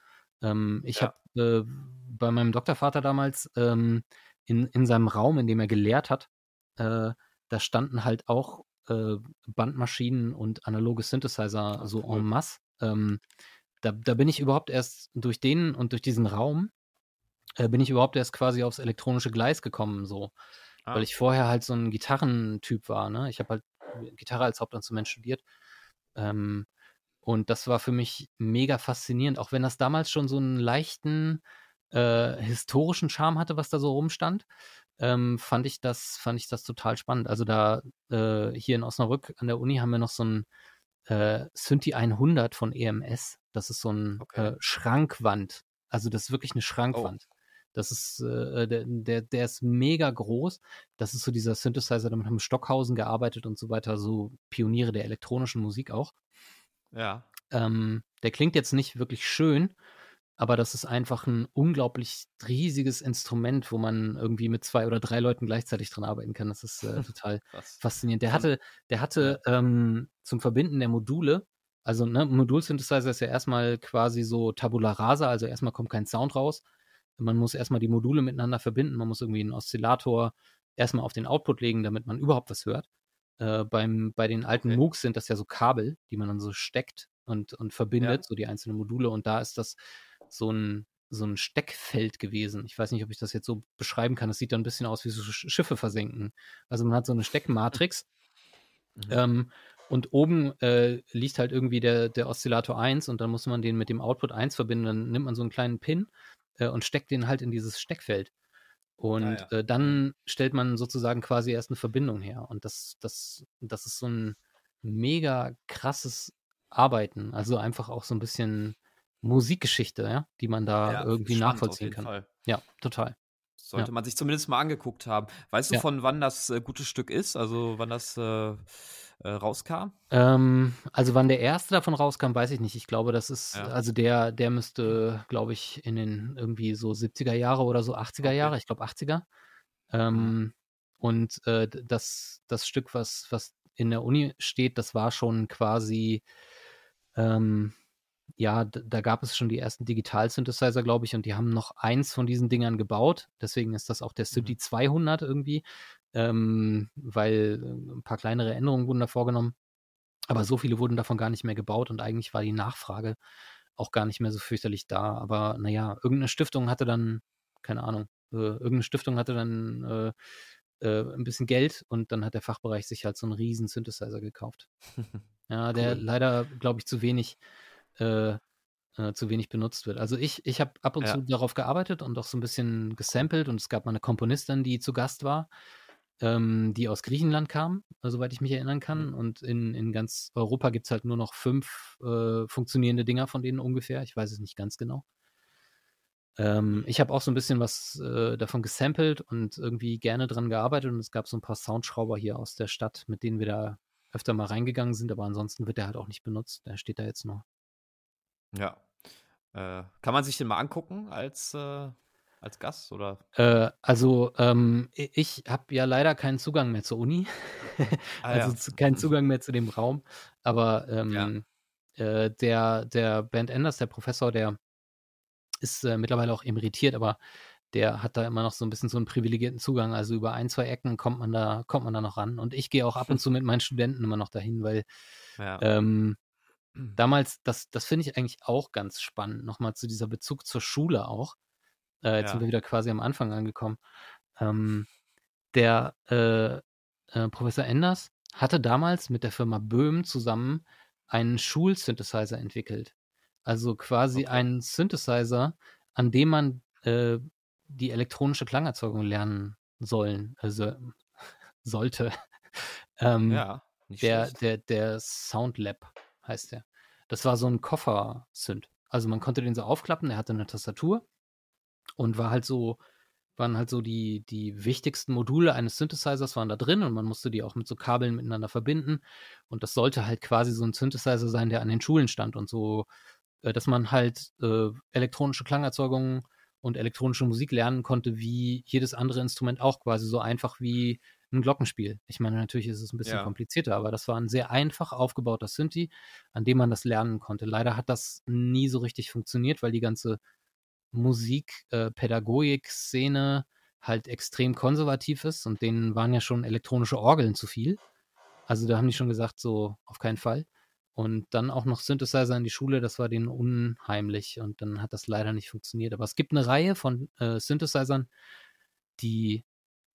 Ähm, ich Ja. habe äh, bei meinem Doktorvater damals ähm, in, in seinem Raum, in dem er gelehrt hat, äh, da standen halt auch äh, Bandmaschinen und analoge Synthesizer Ah, so cool. en masse. Ähm, da, da bin ich überhaupt erst durch den und durch diesen Raum äh, bin ich überhaupt erst quasi aufs elektronische Gleis gekommen, so. Ah. Weil ich vorher halt so ein Gitarrentyp war, ne? Ich habe halt Gitarre als Hauptinstrument studiert. Ähm, und das war für mich mega faszinierend, auch wenn das damals schon so einen leichten äh, historischen Charme hatte, was da so rumstand, ähm, fand ich das, fand ich das total spannend. Also da äh, hier in Osnabrück an der Uni haben wir noch so ein äh, Synthi 100 von EMS. Das ist so ein Okay. äh, Schrankwand. Also das ist wirklich eine Schrankwand. Das ist, äh, der, der, der ist mega groß. Das ist so dieser Synthesizer, damit haben Stockhausen gearbeitet und so weiter, so Pioniere der elektronischen Musik auch. Ja. Ähm, der klingt jetzt nicht wirklich schön, aber das ist einfach ein unglaublich riesiges Instrument, wo man irgendwie mit zwei oder drei Leuten gleichzeitig dran arbeiten kann. Das ist äh, total faszinierend. Der hatte, der hatte ähm, zum Verbinden der Module, also ne, Modul-Synthesizer ist ja erstmal quasi so Tabula rasa, also erstmal kommt kein Sound raus. Man muss erstmal die Module miteinander verbinden, man muss irgendwie einen Oszillator erstmal auf den Output legen, damit man überhaupt was hört. Äh, beim, bei den alten Okay. MOOCs sind das ja so Kabel, die man dann so steckt und, und verbindet, Ja. so die einzelnen Module. Und da ist das so ein, so ein Steckfeld gewesen. Ich weiß nicht, ob ich das jetzt so beschreiben kann. Das sieht dann ein bisschen aus wie so Sch- Schiffe versenken. Also man hat so eine Steckmatrix Mhm. ähm, und oben äh, liegt halt irgendwie der, der Oszillator 1 und dann muss man den mit dem Output 1 verbinden. Dann nimmt man so einen kleinen Pin äh, und steckt den halt in dieses Steckfeld. Und Ah, ja. äh, dann stellt man sozusagen quasi erst eine Verbindung her. Und das, das, das ist so ein mega krasses Arbeiten. Also einfach auch so ein bisschen Musikgeschichte, ja, die man da Ja, irgendwie nachvollziehen kann. Fall. Ja, total. Sollte man sich zumindest mal angeguckt haben. Weißt du, Ja. von wann das äh, gute Stück ist? Also wann das äh, äh, rauskam? Ähm, also wann der erste davon rauskam, weiß ich nicht. Ich glaube, das ist, Ja. also der, der müsste, glaube ich, in den irgendwie so 70er Jahre oder so 80er Okay. Jahre, ich glaube 80er. Ähm, und äh, das, das Stück, was, was in der Uni steht, das war schon quasi, ähm, ja, da gab es schon die ersten Digital-Synthesizer, glaube ich, und die haben noch eins von diesen Dingern gebaut. Deswegen ist das auch der Synthi 200 irgendwie, ähm, weil äh, ein paar kleinere Änderungen wurden da vorgenommen. Aber so viele wurden davon gar nicht mehr gebaut und eigentlich war die Nachfrage auch gar nicht mehr so fürchterlich da. Aber naja, irgendeine Stiftung hatte dann, keine Ahnung, äh, irgendeine Stiftung hatte dann äh, äh, ein bisschen Geld und dann hat der Fachbereich sich halt so einen riesen Synthesizer gekauft. Ja, der Cool. leider, glaube ich, zu wenig, äh, äh, zu wenig benutzt wird. Also ich, ich habe ab und Ja. zu darauf gearbeitet und auch so ein bisschen gesampelt und es gab mal eine Komponistin, die zu Gast war, ähm, die aus Griechenland kam, soweit ich mich erinnern kann. Mhm. Und in, in ganz Europa gibt es halt nur noch fünf äh, funktionierende Dinger von denen ungefähr. Ich weiß es nicht ganz genau. Ähm, ich habe auch so ein bisschen was äh, davon gesampelt und irgendwie gerne dran gearbeitet und es gab so ein paar Soundschrauber hier aus der Stadt, mit denen wir da öfter mal reingegangen sind, aber ansonsten wird der halt auch nicht benutzt. Der steht da jetzt nur. Ja. Äh, kann man sich den mal angucken als äh, als Gast oder? Äh, also ähm, ich habe ja leider keinen Zugang mehr zur Uni, ah, also ja. zu, keinen Zugang mehr zu dem Raum. Aber ähm, ja. äh, der der Bernd Enders, der Professor, der ist äh, mittlerweile auch emeritiert, aber der hat da immer noch so ein bisschen so einen privilegierten Zugang. Also über ein, zwei Ecken kommt man da, kommt man da noch ran. Und ich gehe auch ab und zu mit meinen Studenten immer noch dahin, weil ja. ähm, damals, das, das finde ich eigentlich auch ganz spannend, nochmal zu dieser Bezug zur Schule auch. Äh, jetzt ja. sind wir wieder quasi am Anfang angekommen. Ähm, der äh, äh, Professor Enders hatte damals mit der Firma Böhm zusammen einen Schulsynthesizer entwickelt. Also quasi okay. einen Synthesizer, an dem man äh, die elektronische Klangerzeugung lernen sollen, also sollte. ähm, ja, der, schlecht. der, der Soundlab heißt der. Das war so ein Koffer-Synth. Also man konnte den so aufklappen, der hatte eine Tastatur und war halt so, waren halt so die, die wichtigsten Module eines Synthesizers waren da drin und man musste die auch mit so Kabeln miteinander verbinden. Und das sollte halt quasi so ein Synthesizer sein, der an den Schulen stand und so, äh, dass man halt äh, elektronische Klangerzeugungen und elektronische Musik lernen konnte, wie jedes andere Instrument auch quasi so einfach wie ein Glockenspiel. Ich meine, natürlich ist es ein bisschen ja. komplizierter, aber das war ein sehr einfach aufgebauter Synthi, an dem man das lernen konnte. Leider hat das nie so richtig funktioniert, weil die ganze Musik, äh, Pädagogik-Szene halt extrem konservativ ist und denen waren ja schon elektronische Orgeln zu viel. Also da haben die schon gesagt, so auf keinen Fall. Und dann auch noch Synthesizer in die Schule, das war denen unheimlich und dann hat das leider nicht funktioniert. Aber es gibt eine Reihe von äh, Synthesizern, die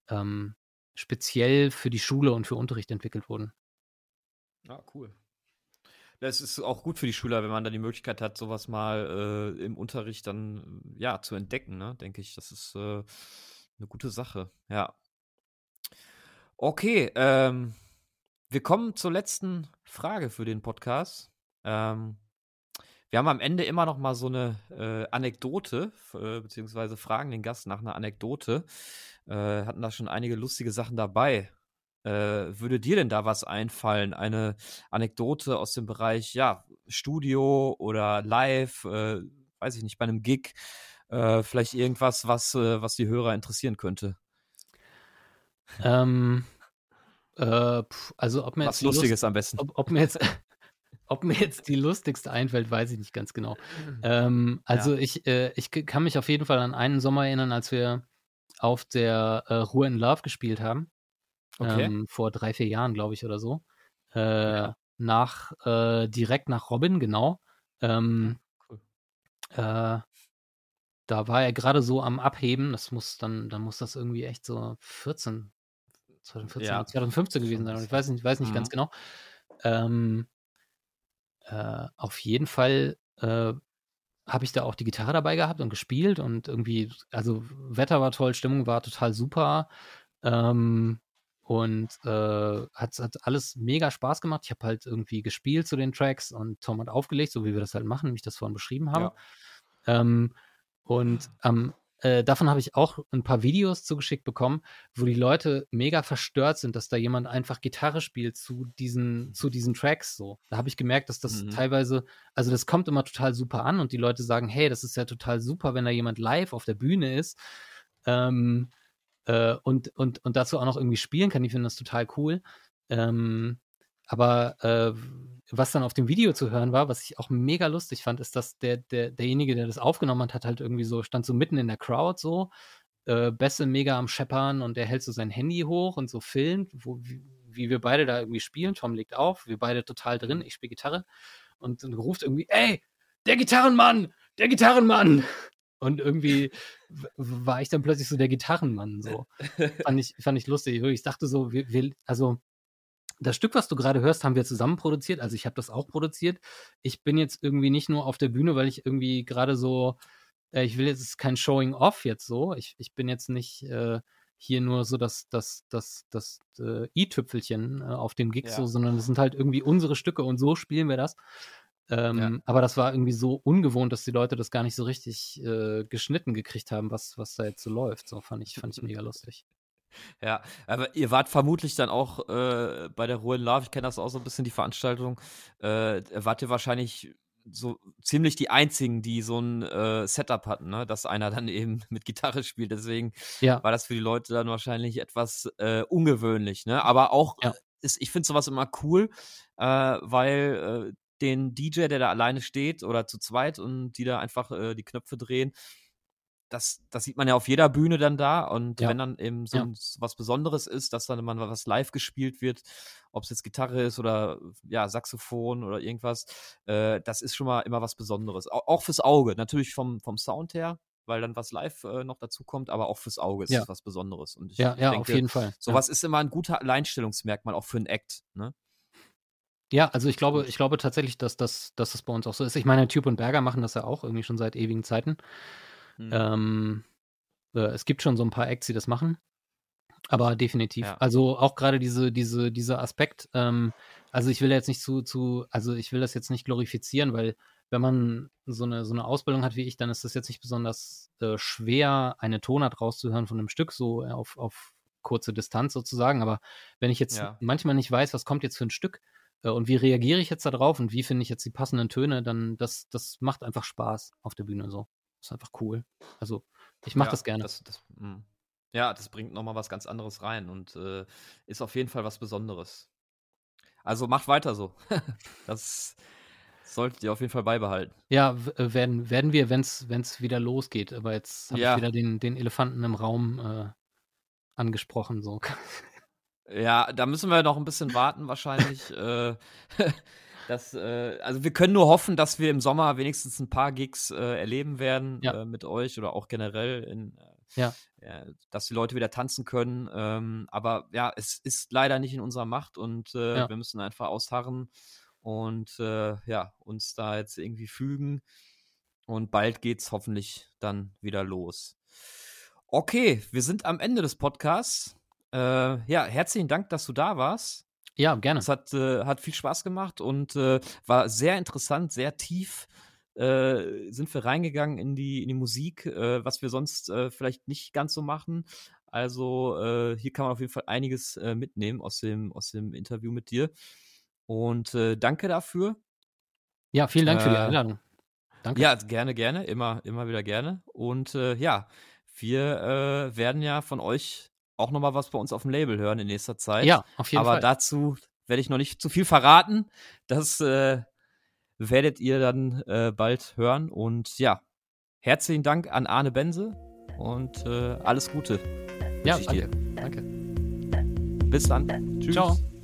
ähm, speziell für die Schule und für Unterricht entwickelt wurden. Ah, cool. Das ist auch gut für die Schüler, wenn man dann die Möglichkeit hat, sowas mal äh, im Unterricht dann ja zu entdecken, ne? Denke ich, das ist äh, eine gute Sache. Ja. Okay, ähm, wir kommen zur letzten Frage für den Podcast. Ähm, wir haben am Ende immer noch mal so eine äh, Anekdote, äh, beziehungsweise fragen den Gast nach einer Anekdote. Äh, hatten da schon einige lustige Sachen dabei. Äh, würde dir denn da was einfallen? Eine Anekdote aus dem Bereich, ja, Studio oder Live, äh, weiß ich nicht, bei einem Gig, äh, vielleicht irgendwas, was, äh, was die Hörer interessieren könnte? Ähm, äh, also ob mir was Lustiges Lust, am besten. Ob, ob, mir jetzt, ob mir jetzt die lustigste einfällt, weiß ich nicht ganz genau. Ähm, also ja. ich, ich kann mich auf jeden Fall an einen Sommer erinnern, als wir auf der Ruhe in Love gespielt haben. Okay. Ähm, vor drei, vier Jahren, glaube ich, oder so. Äh, ja. Nach, äh, direkt nach Robin, genau. Ähm, cool. äh, da war er gerade so am Abheben. Das muss dann, dann muss das irgendwie echt so 14, 2014, ja. 2015 gewesen sein. Ich weiß nicht, weiß nicht mhm. ganz genau. Ähm, äh, auf jeden Fall äh, habe ich da auch die Gitarre dabei gehabt und gespielt und irgendwie, also Wetter war toll, Stimmung war total super. Ähm, und äh, hat, hat alles mega Spaß gemacht. Ich habe halt irgendwie gespielt zu den Tracks und Tom hat aufgelegt, so wie wir das halt machen, wie ich das vorhin beschrieben habe. Ja. Ähm, und ähm, äh, davon habe ich auch ein paar Videos zugeschickt bekommen, wo die Leute mega verstört sind, dass da jemand einfach Gitarre spielt zu diesen, zu diesen Tracks so. Da habe ich gemerkt, dass das mhm. teilweise, also das kommt immer total super an und die Leute sagen, hey, das ist ja total super, wenn da jemand live auf der Bühne ist. Ähm, äh, und, und, und dazu auch noch irgendwie spielen kann. Ich finde das total cool. Ähm, aber äh, was dann auf dem Video zu hören war, was ich auch mega lustig fand, ist, dass der, der, derjenige, der das aufgenommen hat, hat halt irgendwie so, stand so mitten in der Crowd so, äh, Bässe mega am Scheppern und der hält so sein Handy hoch und so filmt, wo, wie, wie wir beide da irgendwie spielen. Tom legt auf, wir beide total drin, ich spiele Gitarre und, und ruft irgendwie, ey, der Gitarrenmann, der Gitarrenmann. Und irgendwie war ich dann plötzlich so der Gitarrenmann. So. fand, ich, fand ich lustig. Ich dachte so, wir, wir, also das Stück, was du gerade hörst, haben wir zusammen produziert. Also ich habe das auch produziert. Ich bin jetzt irgendwie nicht nur auf der Bühne, weil ich irgendwie gerade so, äh, ich will jetzt kein Showing Off jetzt so. Ich, ich bin jetzt nicht äh, hier nur so das, das, das, das äh, i-Tüpfelchen äh, auf dem Gig ja. so, sondern es sind halt irgendwie unsere Stücke und so spielen wir das. Ähm, ja. Aber das war irgendwie so ungewohnt, dass die Leute das gar nicht so richtig äh, geschnitten gekriegt haben, was, was da jetzt so läuft. So fand ich, fand ich mega lustig. Ja, aber ihr wart vermutlich dann auch äh, bei der Ruhe in Love, ich kenne das auch so ein bisschen, die Veranstaltung, äh, wart ihr wahrscheinlich so ziemlich die einzigen, die so ein äh, Setup hatten, ne? dass einer dann eben mit Gitarre spielt. Deswegen ja. war das für die Leute dann wahrscheinlich etwas äh, ungewöhnlich. Ne? Aber auch, ja. ist, ich finde sowas immer cool, äh, weil äh, den DJ, der da alleine steht oder zu zweit und die da einfach äh, die Knöpfe drehen, das, das sieht man ja auf jeder Bühne dann da. Und ja. wenn dann eben so ja. was Besonderes ist, dass dann mal was live gespielt wird, ob es jetzt Gitarre ist oder ja, Saxophon oder irgendwas, äh, das ist schon mal immer was Besonderes. Auch, auch, fürs Auge, natürlich vom, vom Sound her, weil dann was live äh, noch dazu kommt, aber auch fürs Auge ist ja. was Besonderes. Und ich, ja, ja, denke, auf jeden Fall. Sowas ist immer ein guter Alleinstellungsmerkmal, auch für einen Act. Ne? Ja, also ich glaube, ich glaube tatsächlich, dass das, dass das bei uns auch so ist. Ich meine, Tube und Berger machen das ja auch irgendwie schon seit ewigen Zeiten. Mhm. Ähm, äh, es gibt schon so ein paar Acts, die das machen. Aber definitiv. Ja. Also auch gerade diese, diese, dieser Aspekt, ähm, also ich will jetzt nicht zu, zu, also ich will das jetzt nicht glorifizieren, weil wenn man so eine, so eine Ausbildung hat wie ich, dann ist das jetzt nicht besonders äh, schwer, eine Tonart rauszuhören von einem Stück, so auf, auf kurze Distanz sozusagen. Aber wenn ich jetzt ja. manchmal nicht weiß, was kommt jetzt für ein Stück äh, und wie reagiere ich jetzt darauf und wie finde ich jetzt die passenden Töne, dann das, das macht einfach Spaß auf der Bühne so. Ist einfach cool. Also, ich mache ja, das gerne. Das, das, hm. ja, das bringt nochmal was ganz anderes rein und äh, ist auf jeden Fall was Besonderes. Also macht weiter so. das solltet ihr auf jeden Fall beibehalten. Ja, äh, werden, werden wir, wenn es wieder losgeht. Aber jetzt habe ja. ich wieder den, den Elefanten im Raum äh, angesprochen. So. Ja, da müssen wir noch ein bisschen warten wahrscheinlich. äh, Das, äh, also wir können nur hoffen, dass wir im Sommer wenigstens ein paar Gigs äh, erleben werden ja. äh, mit euch oder auch generell, in, äh, ja. dass die Leute wieder tanzen können. Ähm, aber ja, es ist leider nicht in unserer Macht und äh, ja. wir müssen einfach ausharren und äh, ja, uns da jetzt irgendwie fügen. Und bald geht's hoffentlich dann wieder los. Okay, wir sind am Ende des Podcasts. ja, herzlichen Dank, dass du da warst. Ja, gerne. Es hat, äh, hat viel Spaß gemacht und äh, war sehr interessant, sehr tief. Äh, sind wir reingegangen in die, in die Musik, äh, was wir sonst äh, vielleicht nicht ganz so machen. Also äh, hier kann man auf jeden Fall einiges mitnehmen aus dem, aus dem Interview mit dir. Und danke dafür. Ja, vielen Dank für die Einladung. Danke. Ja, gerne, gerne, immer, immer wieder gerne. Und ja, wir werden ja von euch auch nochmal was bei uns auf dem Label hören in nächster Zeit. Ja, auf jeden Aber Fall. Aber dazu werde ich noch nicht zu viel verraten. Das äh, werdet ihr dann äh, bald hören. Und ja, herzlichen Dank an Arne Bense und äh, alles Gute. Ja, danke. danke. Bis dann. Tschüss. Ciao.